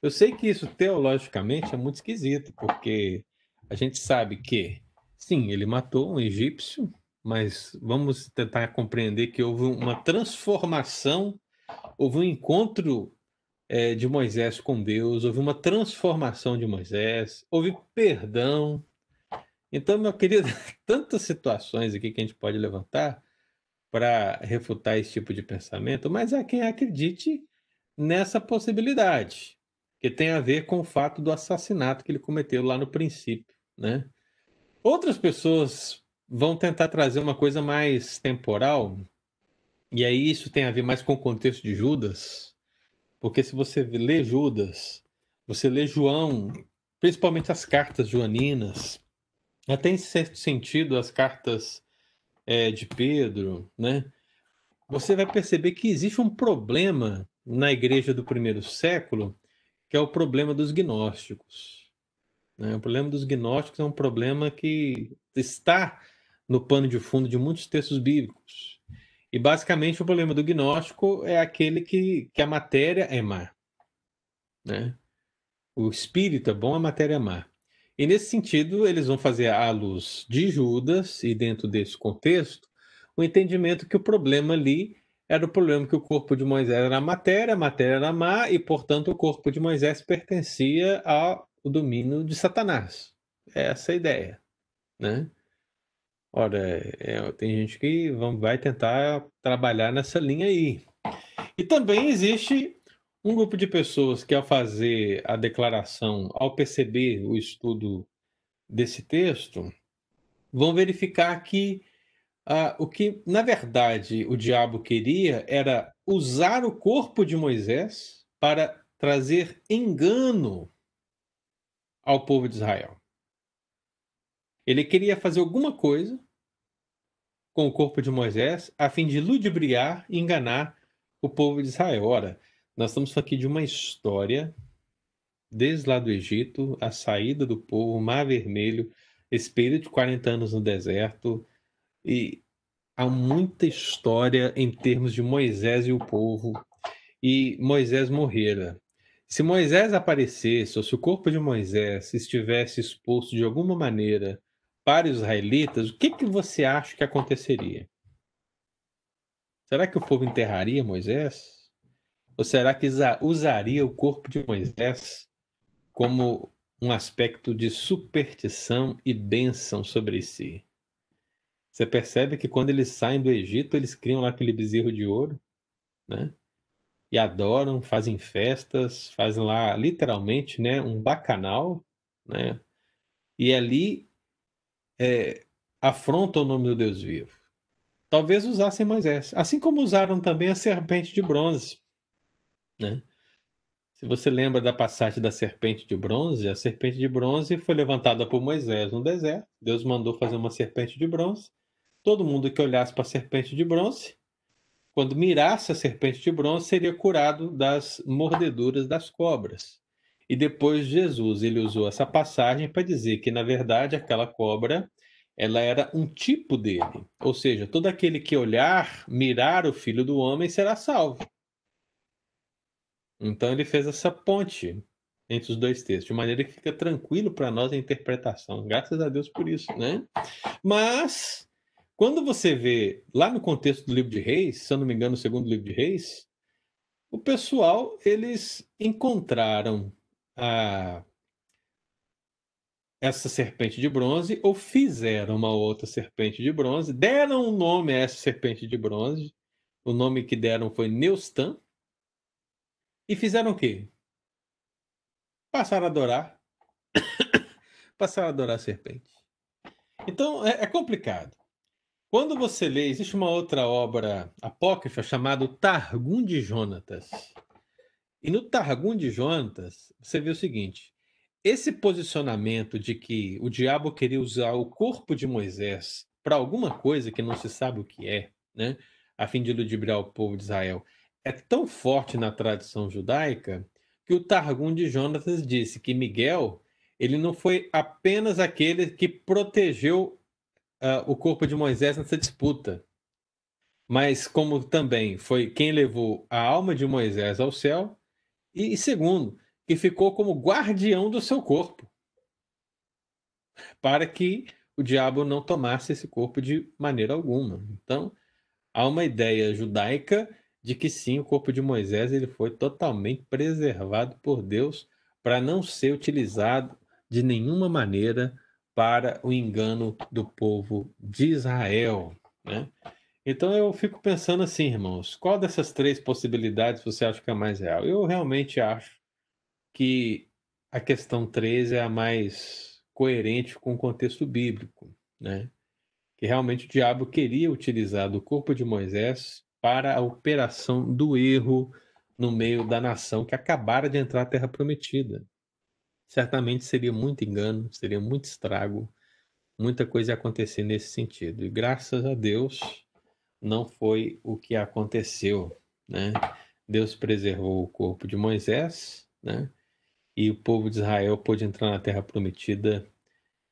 Eu sei que isso teologicamente é muito esquisito, porque a gente sabe que, sim, ele matou um egípcio, mas vamos tentar compreender que houve uma transformação houve um encontro é, de Moisés com Deus, houve uma transformação de Moisés, houve perdão. Então, meu querido, tantas situações aqui que a gente pode levantar para refutar esse tipo de pensamento, mas há quem acredite nessa possibilidade, que tem a ver com o fato do assassinato que ele cometeu lá no princípio, né? Outras pessoas vão tentar trazer uma coisa mais temporal, e aí isso tem a ver mais com o contexto de Judas, porque se você lê Judas, você lê João, principalmente as cartas joaninas, até em certo sentido as cartas é, de Pedro, né? Você vai perceber que existe um problema na igreja do primeiro século, que é o problema dos gnósticos. Né? O problema dos gnósticos é um problema que está no pano de fundo de muitos textos bíblicos. E basicamente o problema do gnóstico é aquele que, que a matéria é má. Né? O espírito é bom, a matéria é má. E nesse sentido, eles vão fazer à luz de Judas, e dentro desse contexto, o entendimento que o problema ali era o problema que o corpo de Moisés era a matéria, a matéria era má, e portanto o corpo de Moisés pertencia ao domínio de Satanás. É essa a ideia. Né? Ora, é, tem gente que vai tentar trabalhar nessa linha aí. E também existe um grupo de pessoas que, ao fazer a declaração, ao perceber o estudo desse texto, vão verificar que ah, o que, na verdade, o diabo queria era usar o corpo de Moisés para trazer engano ao povo de Israel. Ele queria fazer alguma coisa com o corpo de Moisés a fim de ludibriar e enganar o povo de Israel. Ora, nós estamos aqui de uma história desde lá do Egito, a saída do povo, Mar Vermelho, esse de 40 anos no deserto, e há muita história em termos de Moisés e o povo, e Moisés morrera. Se Moisés aparecesse, ou se o corpo de Moisés estivesse exposto de alguma maneira para os israelitas, o que, que você acha que aconteceria? Será que o povo enterraria Moisés? Ou será que usaria o corpo de Moisés como um aspecto de superstição e bênção sobre si? Você percebe que quando eles saem do Egito, eles criam lá aquele bezerro de ouro, né? E adoram, fazem festas, fazem lá literalmente, né, um bacanal, né? E ali é, afrontam o nome do Deus vivo. Talvez usassem Moisés, assim como usaram também a serpente de bronze. Né? Se você lembra da passagem da serpente de bronze, a serpente de bronze foi levantada por Moisés no deserto. Deus mandou fazer uma serpente de bronze. Todo mundo que olhasse para a serpente de bronze, quando mirasse a serpente de bronze, seria curado das mordeduras das cobras. E depois Jesus ele usou essa passagem para dizer que na verdade aquela cobra ela era um tipo dele, ou seja, todo aquele que olhar, mirar o Filho do Homem será salvo. Então ele fez essa ponte entre os dois textos, de maneira que fica tranquilo para nós a interpretação. Graças a Deus por isso, né? Mas quando você vê lá no contexto do livro de Reis, se eu não me engano, o segundo livro de Reis, o pessoal eles encontraram a essa serpente de bronze ou fizeram uma outra serpente de bronze, deram um nome a essa serpente de bronze. O nome que deram foi Neustan. E fizeram o quê? Passaram a adorar. Passaram a adorar a serpente. Então é, é complicado. Quando você lê, existe uma outra obra apócrifa chamada Targum de Jonatas. E no Targum de Jonatas, você vê o seguinte: esse posicionamento de que o diabo queria usar o corpo de Moisés para alguma coisa que não se sabe o que é, né, a fim de ludibriar o povo de Israel, é tão forte na tradição judaica que o Targum de Jonatas disse que Miguel ele não foi apenas aquele que protegeu uh, o corpo de Moisés nessa disputa, mas como também foi quem levou a alma de Moisés ao céu, e segundo, que ficou como guardião do seu corpo, para que o diabo não tomasse esse corpo de maneira alguma. Então, há uma ideia judaica de que sim, o corpo de Moisés ele foi totalmente preservado por Deus para não ser utilizado de nenhuma maneira para o engano do povo de Israel. Né? Então eu fico pensando assim, irmãos, qual dessas três possibilidades você acha que é mais real? Eu realmente acho que a questão 3 é a mais coerente com o contexto bíblico, né? Que realmente o diabo queria utilizar do corpo de Moisés para a operação do erro no meio da nação que acabara de entrar na terra prometida. Certamente seria muito engano, seria muito estrago, muita coisa ia acontecer nesse sentido. E graças a Deus não foi o que aconteceu, né? Deus preservou o corpo de Moisés, né? e o povo de Israel pôde entrar na terra prometida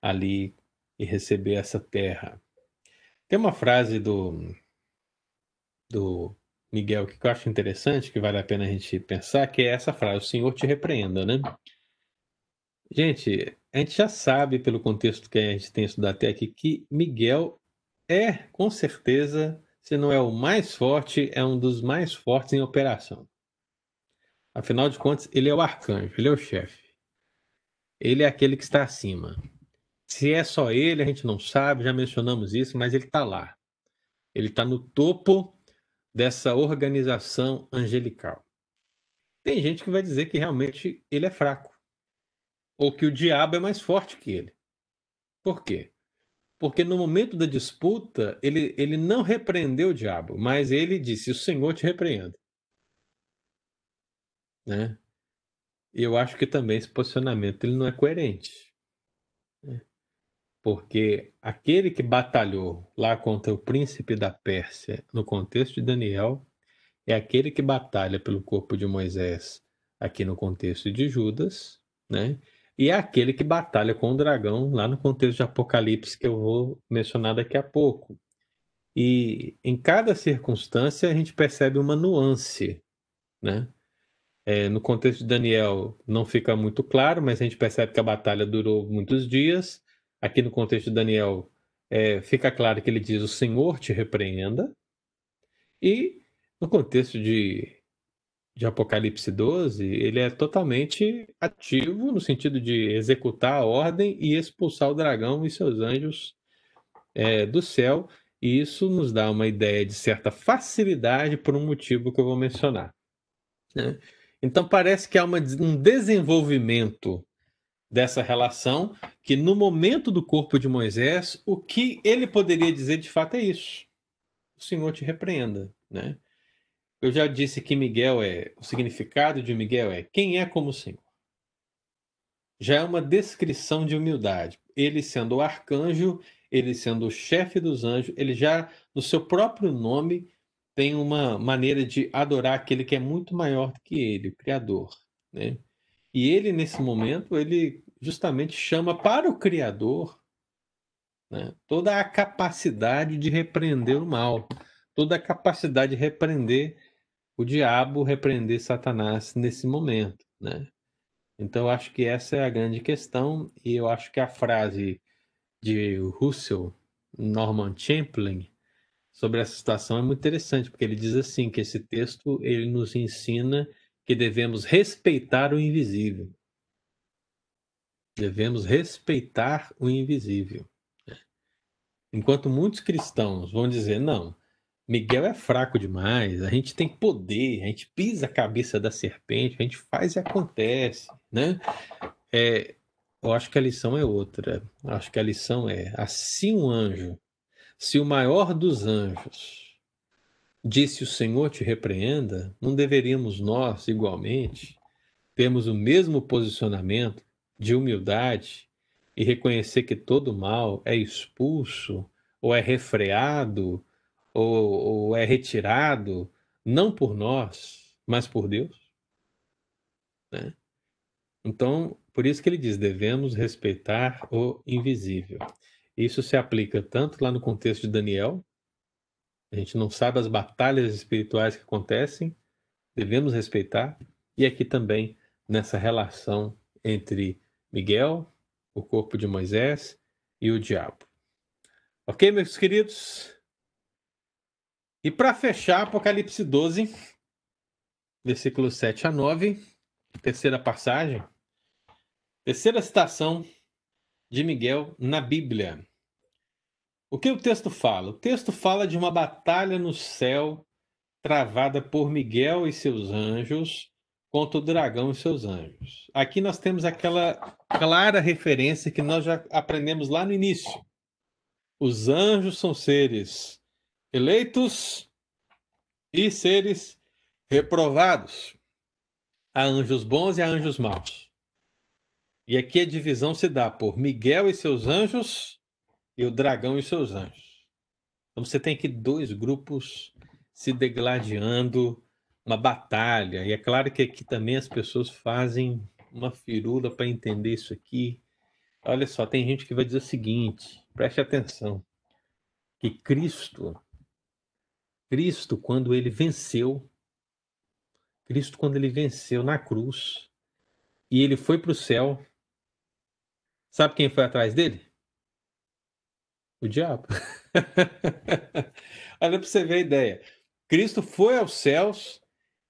ali e receber essa terra. Tem uma frase do, do Miguel que eu acho interessante, que vale a pena a gente pensar, que é essa frase: O Senhor te repreenda, né? Gente, a gente já sabe, pelo contexto que a gente tem estudado até aqui, que Miguel é, com certeza, se não é o mais forte, é um dos mais fortes em operação. Afinal de contas, ele é o arcanjo, ele é o chefe. Ele é aquele que está acima. Se é só ele, a gente não sabe, já mencionamos isso, mas ele está lá. Ele está no topo dessa organização angelical. Tem gente que vai dizer que realmente ele é fraco. Ou que o diabo é mais forte que ele. Por quê? Porque no momento da disputa, ele, ele não repreendeu o diabo, mas ele disse: O Senhor te repreenda né? Eu acho que também esse posicionamento ele não é coerente. Né? Porque aquele que batalhou lá contra o príncipe da Pérsia, no contexto de Daniel, é aquele que batalha pelo corpo de Moisés, aqui no contexto de Judas, né? E é aquele que batalha com o dragão lá no contexto de Apocalipse, que eu vou mencionar daqui a pouco. E em cada circunstância a gente percebe uma nuance, né? É, no contexto de Daniel não fica muito claro, mas a gente percebe que a batalha durou muitos dias. Aqui no contexto de Daniel é, fica claro que ele diz: O Senhor te repreenda. E no contexto de, de Apocalipse 12, ele é totalmente ativo no sentido de executar a ordem e expulsar o dragão e seus anjos é, do céu. E isso nos dá uma ideia de certa facilidade por um motivo que eu vou mencionar. Né? Então parece que há uma, um desenvolvimento dessa relação que no momento do corpo de Moisés, o que ele poderia dizer de fato é isso. O Senhor te repreenda, né? Eu já disse que Miguel é o significado de Miguel é quem é como o Senhor. Já é uma descrição de humildade. Ele sendo o arcanjo, ele sendo o chefe dos anjos, ele já no seu próprio nome tem uma maneira de adorar aquele que é muito maior do que ele, o Criador. Né? E ele, nesse momento, ele justamente chama para o Criador né, toda a capacidade de repreender o mal, toda a capacidade de repreender o diabo, repreender Satanás nesse momento. Né? Então, eu acho que essa é a grande questão, e eu acho que a frase de Russell, Norman Champlin, sobre essa situação é muito interessante, porque ele diz assim que esse texto ele nos ensina que devemos respeitar o invisível. Devemos respeitar o invisível. Enquanto muitos cristãos vão dizer, não, Miguel é fraco demais, a gente tem poder, a gente pisa a cabeça da serpente, a gente faz e acontece, né? É, eu acho que a lição é outra. Eu acho que a lição é: assim um anjo, se o maior dos anjos disse o Senhor te repreenda, não deveríamos nós, igualmente, termos o mesmo posicionamento de humildade e reconhecer que todo mal é expulso, ou é refreado, ou, ou é retirado, não por nós, mas por Deus? Né? Então, por isso que ele diz: devemos respeitar o invisível. Isso se aplica tanto lá no contexto de Daniel, a gente não sabe as batalhas espirituais que acontecem, devemos respeitar, e aqui também nessa relação entre Miguel, o corpo de Moisés e o diabo. Ok, meus queridos? E para fechar, Apocalipse 12, versículos 7 a 9, terceira passagem, terceira citação de Miguel na Bíblia. O que o texto fala? O texto fala de uma batalha no céu travada por Miguel e seus anjos contra o dragão e seus anjos. Aqui nós temos aquela clara referência que nós já aprendemos lá no início. Os anjos são seres eleitos e seres reprovados. Há anjos bons e há anjos maus. E aqui a divisão se dá por Miguel e seus anjos e o dragão e seus anjos. Então você tem aqui dois grupos se degladiando uma batalha. E é claro que aqui também as pessoas fazem uma firula para entender isso aqui. Olha só, tem gente que vai dizer o seguinte: preste atenção, que Cristo, Cristo, quando ele venceu, Cristo, quando ele venceu na cruz e ele foi para o céu, sabe quem foi atrás dele? O diabo. Olha para você ver a ideia. Cristo foi aos céus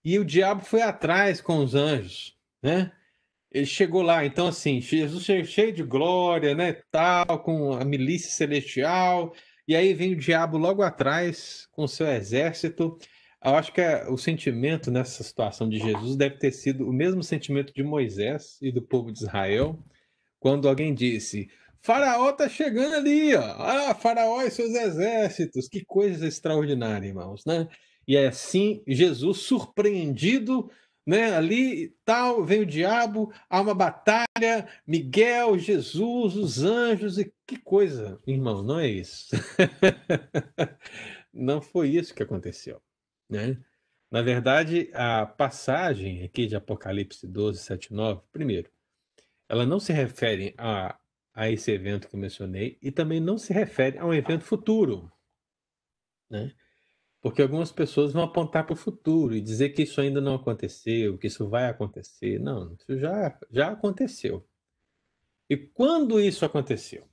e o diabo foi atrás com os anjos, né? Ele chegou lá, então assim, Jesus cheio de glória, né, tal, com a milícia celestial, e aí vem o diabo logo atrás com o seu exército. Eu acho que é, o sentimento nessa situação de Jesus deve ter sido o mesmo sentimento de Moisés e do povo de Israel, quando alguém disse: Faraó está chegando ali, ó. Ah, Faraó e seus exércitos. Que coisa extraordinária, irmãos, né? E é assim, Jesus surpreendido, né? Ali tal, vem o diabo, há uma batalha, Miguel, Jesus, os anjos, e que coisa, irmão, não é isso. não foi isso que aconteceu, né? Na verdade, a passagem aqui de Apocalipse 12, 7, 9, primeiro, ela não se refere a, a esse evento que eu mencionei e também não se refere a um evento futuro, né? Porque algumas pessoas vão apontar para o futuro e dizer que isso ainda não aconteceu, que isso vai acontecer. Não, isso já, já aconteceu. E quando isso aconteceu?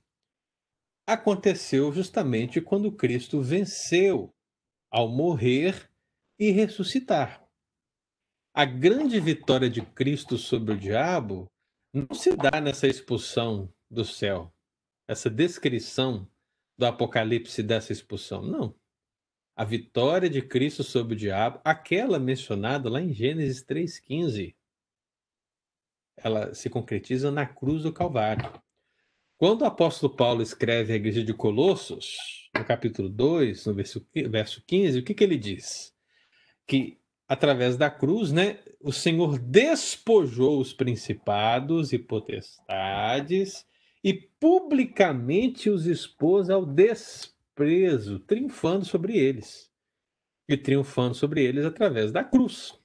Aconteceu justamente quando Cristo venceu ao morrer e ressuscitar. A grande vitória de Cristo sobre o diabo não se dá nessa expulsão do céu, essa descrição do Apocalipse dessa expulsão. Não a vitória de Cristo sobre o diabo, aquela mencionada lá em Gênesis 3,15. Ela se concretiza na cruz do Calvário. Quando o apóstolo Paulo escreve a igreja de Colossos, no capítulo 2, no verso 15, o que, que ele diz? Que através da cruz, né, o Senhor despojou os principados e potestades e publicamente os expôs ao desprezo preso, triunfando sobre eles. E triunfando sobre eles através da cruz.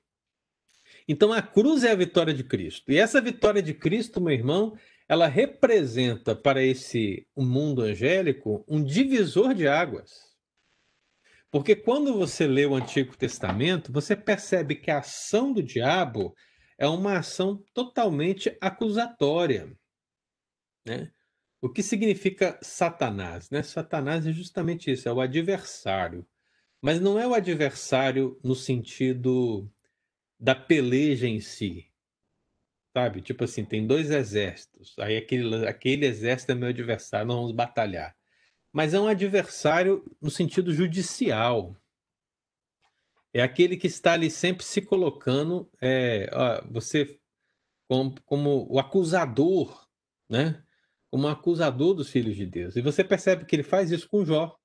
Então a cruz é a vitória de Cristo. E essa vitória de Cristo, meu irmão, ela representa para esse mundo angélico um divisor de águas. Porque quando você lê o Antigo Testamento, você percebe que a ação do diabo é uma ação totalmente acusatória. Né? O que significa Satanás? Né? Satanás é justamente isso, é o adversário. Mas não é o adversário no sentido da peleja em si. Sabe? Tipo assim, tem dois exércitos. Aí aquele, aquele exército é meu adversário, nós vamos batalhar. Mas é um adversário no sentido judicial. é aquele que está ali sempre se colocando, é, ó, você como, como o acusador, né? Como acusador dos filhos de Deus. E você percebe que ele faz isso com Jó.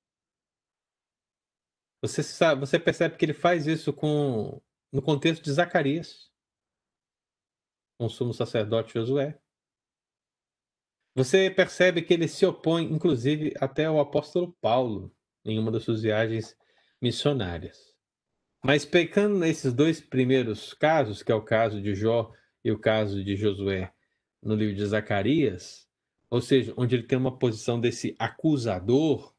Você, sabe, você percebe que ele faz isso com no contexto de Zacarias, com o sumo sacerdote Josué. Você percebe que ele se opõe, inclusive, até ao apóstolo Paulo, em uma das suas viagens missionárias. Mas pecando nesses dois primeiros casos, que é o caso de Jó e o caso de Josué no livro de Zacarias, ou seja, onde ele tem uma posição desse acusador,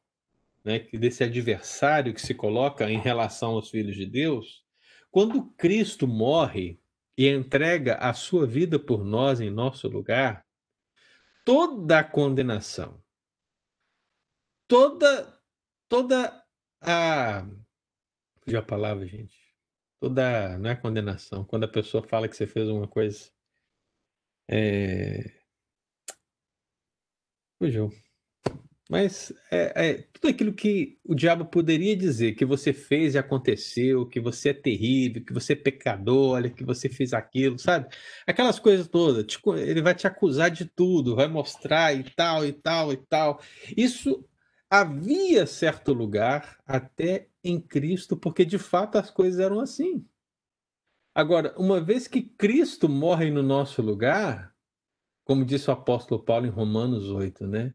né, desse adversário que se coloca em relação aos filhos de Deus, quando Cristo morre e entrega a sua vida por nós em nosso lugar, toda a condenação, toda toda a fugiu a palavra, gente. Toda não é condenação, quando a pessoa fala que você fez uma coisa é fugiu. Mas é, é, tudo aquilo que o diabo poderia dizer que você fez e aconteceu, que você é terrível, que você é pecador, olha, que você fez aquilo, sabe? Aquelas coisas todas. Tipo, ele vai te acusar de tudo, vai mostrar e tal, e tal, e tal. Isso havia certo lugar até em Cristo, porque de fato as coisas eram assim. Agora, uma vez que Cristo morre no nosso lugar, como disse o apóstolo Paulo em Romanos 8, né?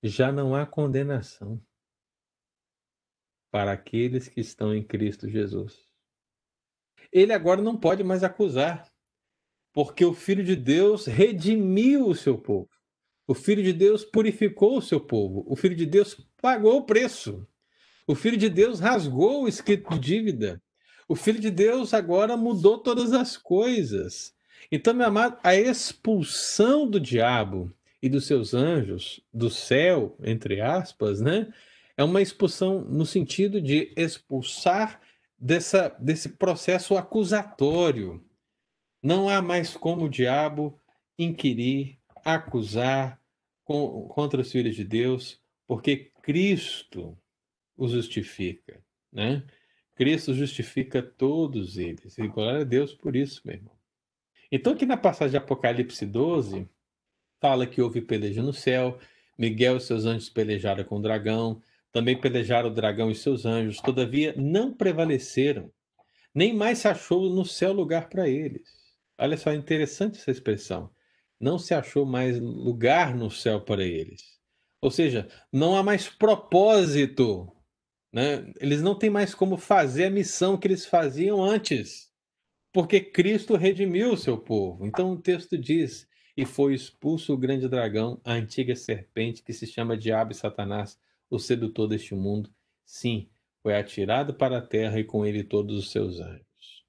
já não há condenação para aqueles que estão em Cristo Jesus. Ele agora não pode mais acusar, porque o Filho de Deus redimiu o seu povo. O Filho de Deus purificou o seu povo. O Filho de Deus pagou o preço. O Filho de Deus rasgou o escrito de dívida. O Filho de Deus agora mudou todas as coisas. Então, meu amado, a expulsão do diabo e dos seus anjos do céu, entre aspas, né? É uma expulsão no sentido de expulsar dessa, desse processo acusatório. Não há mais como o diabo inquirir, acusar com, contra os filhos de Deus, porque Cristo os justifica, né? Cristo justifica todos eles. E glória a Deus por isso, meu irmão. Então, aqui na passagem de Apocalipse 12, fala que houve peleja no céu, Miguel e seus anjos pelejaram com o dragão, também pelejaram o dragão e seus anjos, todavia não prevaleceram, nem mais se achou no céu lugar para eles. Olha só, interessante essa expressão. Não se achou mais lugar no céu para eles. Ou seja, não há mais propósito. Né? Eles não têm mais como fazer a missão que eles faziam antes. Porque Cristo redimiu o seu povo. Então o texto diz: e foi expulso o grande dragão, a antiga serpente que se chama Diabo e Satanás, o sedutor deste mundo. Sim, foi atirado para a terra e com ele todos os seus anjos.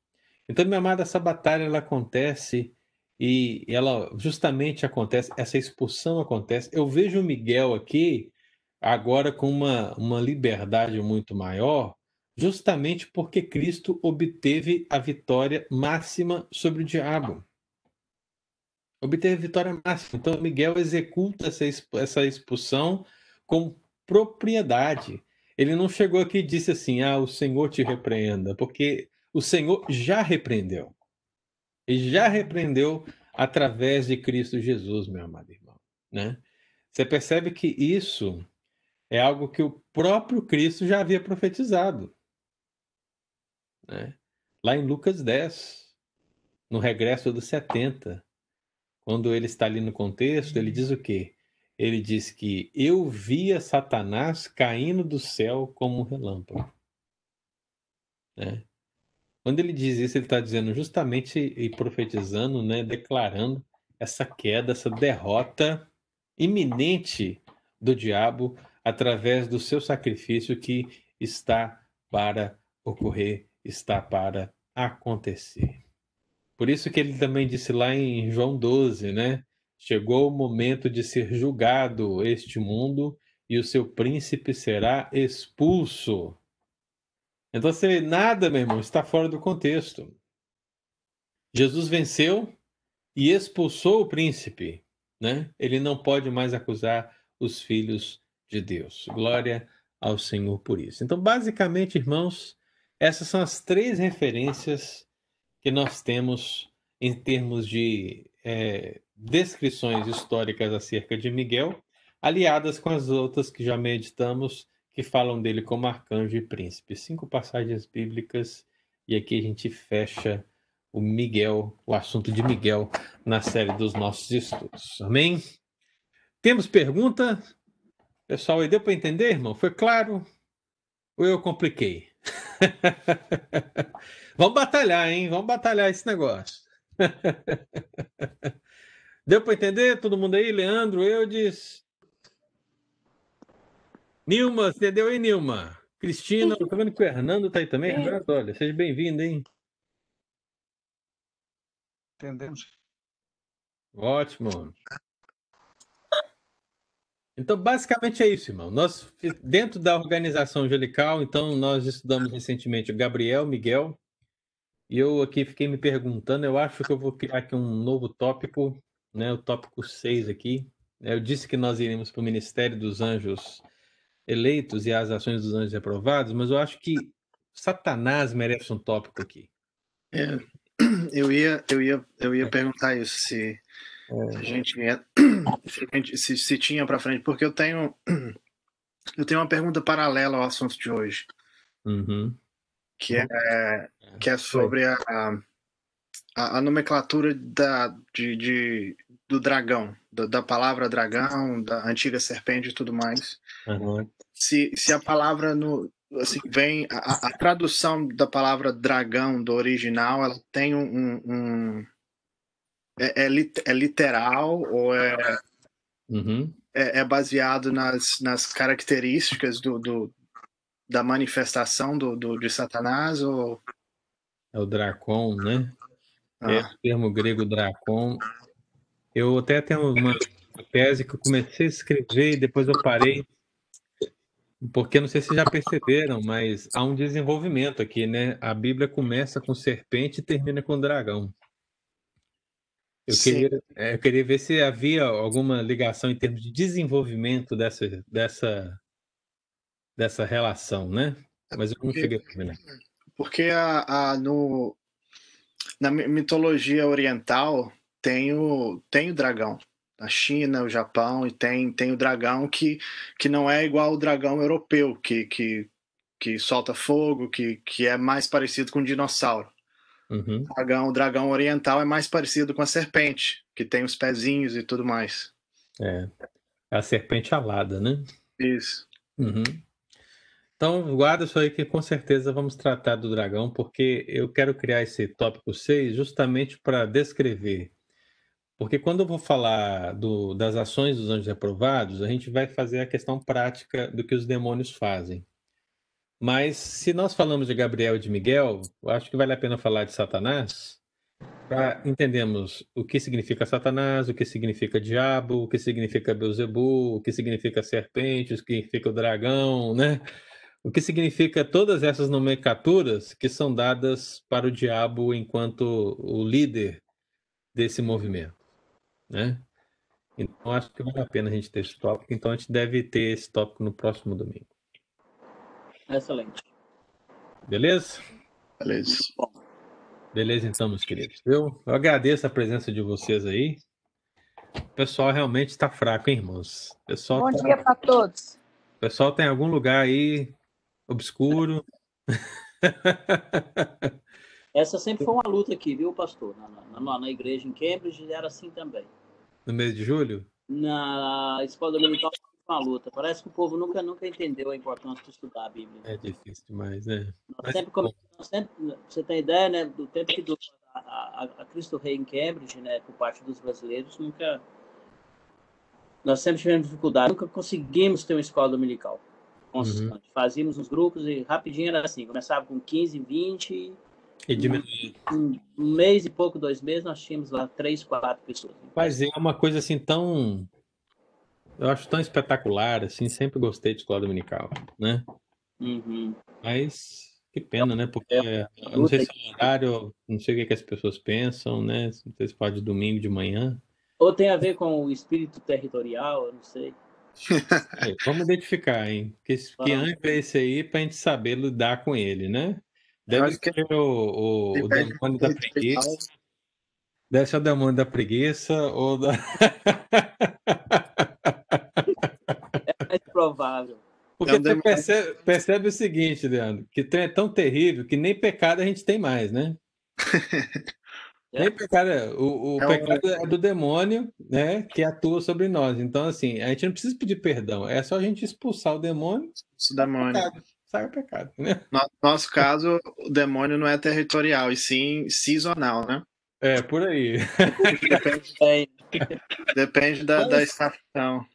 Então, minha amada, essa batalha ela acontece e ela justamente acontece, essa expulsão acontece. Eu vejo o Miguel aqui agora com uma, uma liberdade muito maior, justamente porque Cristo obteve a vitória máxima sobre o diabo obteve vitória máxima. Então, Miguel executa essa expulsão com propriedade. Ele não chegou aqui e disse assim: Ah, o Senhor te repreenda, porque o Senhor já repreendeu. E já repreendeu através de Cristo Jesus, meu amado irmão. Né? Você percebe que isso é algo que o próprio Cristo já havia profetizado. Né? Lá em Lucas 10, no regresso dos 70, quando ele está ali no contexto, ele diz o quê? Ele diz que eu via Satanás caindo do céu como um relâmpago. Né? Quando ele diz isso, ele está dizendo justamente e profetizando, né, declarando essa queda, essa derrota iminente do diabo através do seu sacrifício que está para ocorrer, está para acontecer. Por isso que ele também disse lá em João 12, né? Chegou o momento de ser julgado este mundo e o seu príncipe será expulso. Então, você, nada, meu irmão, está fora do contexto. Jesus venceu e expulsou o príncipe, né? Ele não pode mais acusar os filhos de Deus. Glória ao Senhor por isso. Então, basicamente, irmãos, Essas são as três referências que nós temos em termos de é, descrições históricas acerca de Miguel, aliadas com as outras que já meditamos, que falam dele como arcanjo e príncipe. Cinco passagens bíblicas, e aqui a gente fecha o Miguel, o assunto de Miguel na série dos nossos estudos. Amém? Temos pergunta? Pessoal, deu para entender, irmão? Foi claro? Ou eu compliquei? Vamos batalhar, hein? Vamos batalhar esse negócio. Deu para entender? Todo mundo aí? Leandro, Eudes? Nilma, entendeu aí, Nilma? Cristina, tô vendo que o Hernando tá aí também. Hernando, olha, seja bem-vindo, hein? Entendemos. Ótimo. Então, basicamente é isso, irmão. Nós, dentro da organização angelical, então, nós estudamos recentemente o Gabriel, Miguel, e eu aqui fiquei me perguntando, eu acho que eu vou criar aqui um novo tópico, né, o tópico 6 aqui. Eu disse que nós iríamos para o Ministério dos Anjos eleitos e as ações dos anjos reprovados, mas eu acho que Satanás merece um tópico aqui. É, eu ia, eu ia, eu ia perguntar isso se se a gente ia, se, se tinha para frente, porque eu tenho eu tenho uma pergunta paralela ao assunto de hoje, Uhum. que é que é sobre a, a, a nomenclatura da de, de do dragão, da, da palavra dragão, da antiga serpente e tudo mais. Uhum. Se, se a palavra no assim, vem a, a tradução da palavra dragão do original, ela tem um, um é, é, lit- é literal ou é, Uhum. é, é baseado nas, nas características do, do da manifestação do, do de Satanás ou É o Dracon, né? ah, É o termo grego Dracon. Eu até tenho uma tese que eu comecei a escrever e depois eu parei, porque não sei se já perceberam, mas há um desenvolvimento aqui, né? A Bíblia começa com serpente e termina com dragão. Eu queria, é, eu queria ver se havia alguma ligação em termos de desenvolvimento dessa, dessa, dessa relação, né? Mas eu não Porque- cheguei a terminar. porque a, a no na mi- mitologia oriental tem o tem o dragão na China, o Japão e tem tem o dragão que que não é igual ao dragão europeu que que que solta fogo, que que é mais parecido com um dinossauro. Uhum. O dragão, o dragão oriental é mais parecido com a serpente, que tem os pezinhos e tudo mais. É. A serpente alada, né? Isso. Uhum. Então, guarda isso aí que com certeza vamos tratar do dragão, porque eu quero criar esse tópico 6 justamente para descrever. Porque quando eu vou falar do- das ações dos anjos reprovados, a gente vai fazer a questão prática do que os demônios fazem. Mas se nós falamos de Gabriel e de Miguel, eu acho que vale a pena falar de Satanás, para entendermos o que significa Satanás, o que significa diabo, o que significa Beuzebu, o que significa serpente, o que significa o dragão, né? O que significa todas essas nomenclaturas que são dadas para o diabo enquanto o líder desse movimento, né? Então acho que vale a pena a gente ter esse tópico, então a gente deve ter esse tópico no próximo domingo. Excelente. Beleza? Beleza. Beleza, então, meus queridos. Eu, eu agradeço a presença de vocês aí. O pessoal realmente está fraco, hein, irmãos? O pessoal, Bom tá- dia para todos. o pessoal tem algum lugar aí obscuro. Essa sempre foi uma luta aqui, viu, pastor? Na, na, na igreja em Cambridge era assim também. no mês de julho? Na escola dominical uma luta. Parece que o povo nunca, nunca entendeu a importância de estudar a Bíblia. É difícil demais, né? Nós Mas, sempre, sempre, você tem ideia, né, do tempo que durou a, a, a Cristo Rei em Cambridge, né, por parte dos brasileiros, nunca. Nós sempre tivemos dificuldade, nunca conseguimos ter uma escola dominical constante. Fazíamos uns grupos e rapidinho era assim, começava com 15, 20, E diminuir. um um mês e pouco, dois meses, nós tínhamos lá três, quatro pessoas. Mas é uma coisa assim tão. Eu acho tão espetacular, assim, sempre gostei de escola dominical, né? Uhum. Mas que pena, né? Porque eu não sei se é horário, não sei o que, que as pessoas pensam, né? Não sei se pode domingo de manhã. Ou tem a ver com o espírito territorial, eu não sei. É, vamos identificar, hein? Que, que anjo é esse aí pra gente saber lidar com ele, né? Deve acho que- ser o, o, o demônio da preguiça. Deve ser o demônio da preguiça ou da. Porque É um você percebe, percebe o seguinte, Leandro, que é tão terrível que nem pecado a gente tem mais, né? É. Nem pecado, é- o, o É um- pecado é do demônio, né, que atua sobre nós. Então, assim, a gente não precisa pedir perdão, é só a gente expulsar o demônio, Isso demônio. pecado, sai o pecado, né? No nosso caso, o demônio não é territorial, e sim sazonal, né? É, por aí. Depende, depende da, da Mas- estação.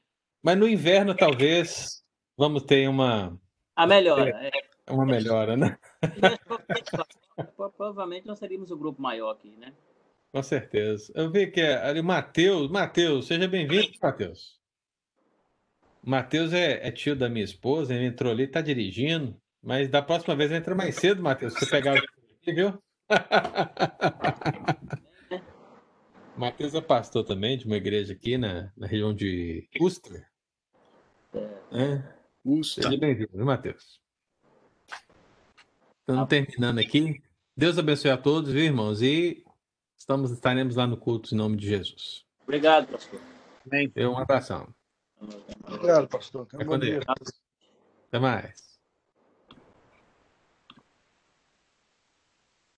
Mas no inverno, talvez, vamos ter uma, a melhora. É. uma melhora, né? Provavelmente nós seríamos o grupo maior aqui, né? Com certeza. Eu vi que é ali, Matheus. Matheus, seja bem-vindo, Matheus. Matheus é, é tio da minha esposa, ele entrou ali, tá dirigindo, mas da próxima vez entra mais cedo, Matheus, você pegar viu? Matheus é pastor também de uma igreja aqui na, na região de Worcester. É. Usta. Seja bem-vindo, viu, Matheus? Estamos terminando aqui. Deus abençoe a todos, viu, irmãos? E estamos, estaremos lá no culto em nome de Jesus. Obrigado, pastor. Amém. Um abração. Obrigado, pastor. Deus. Até mais.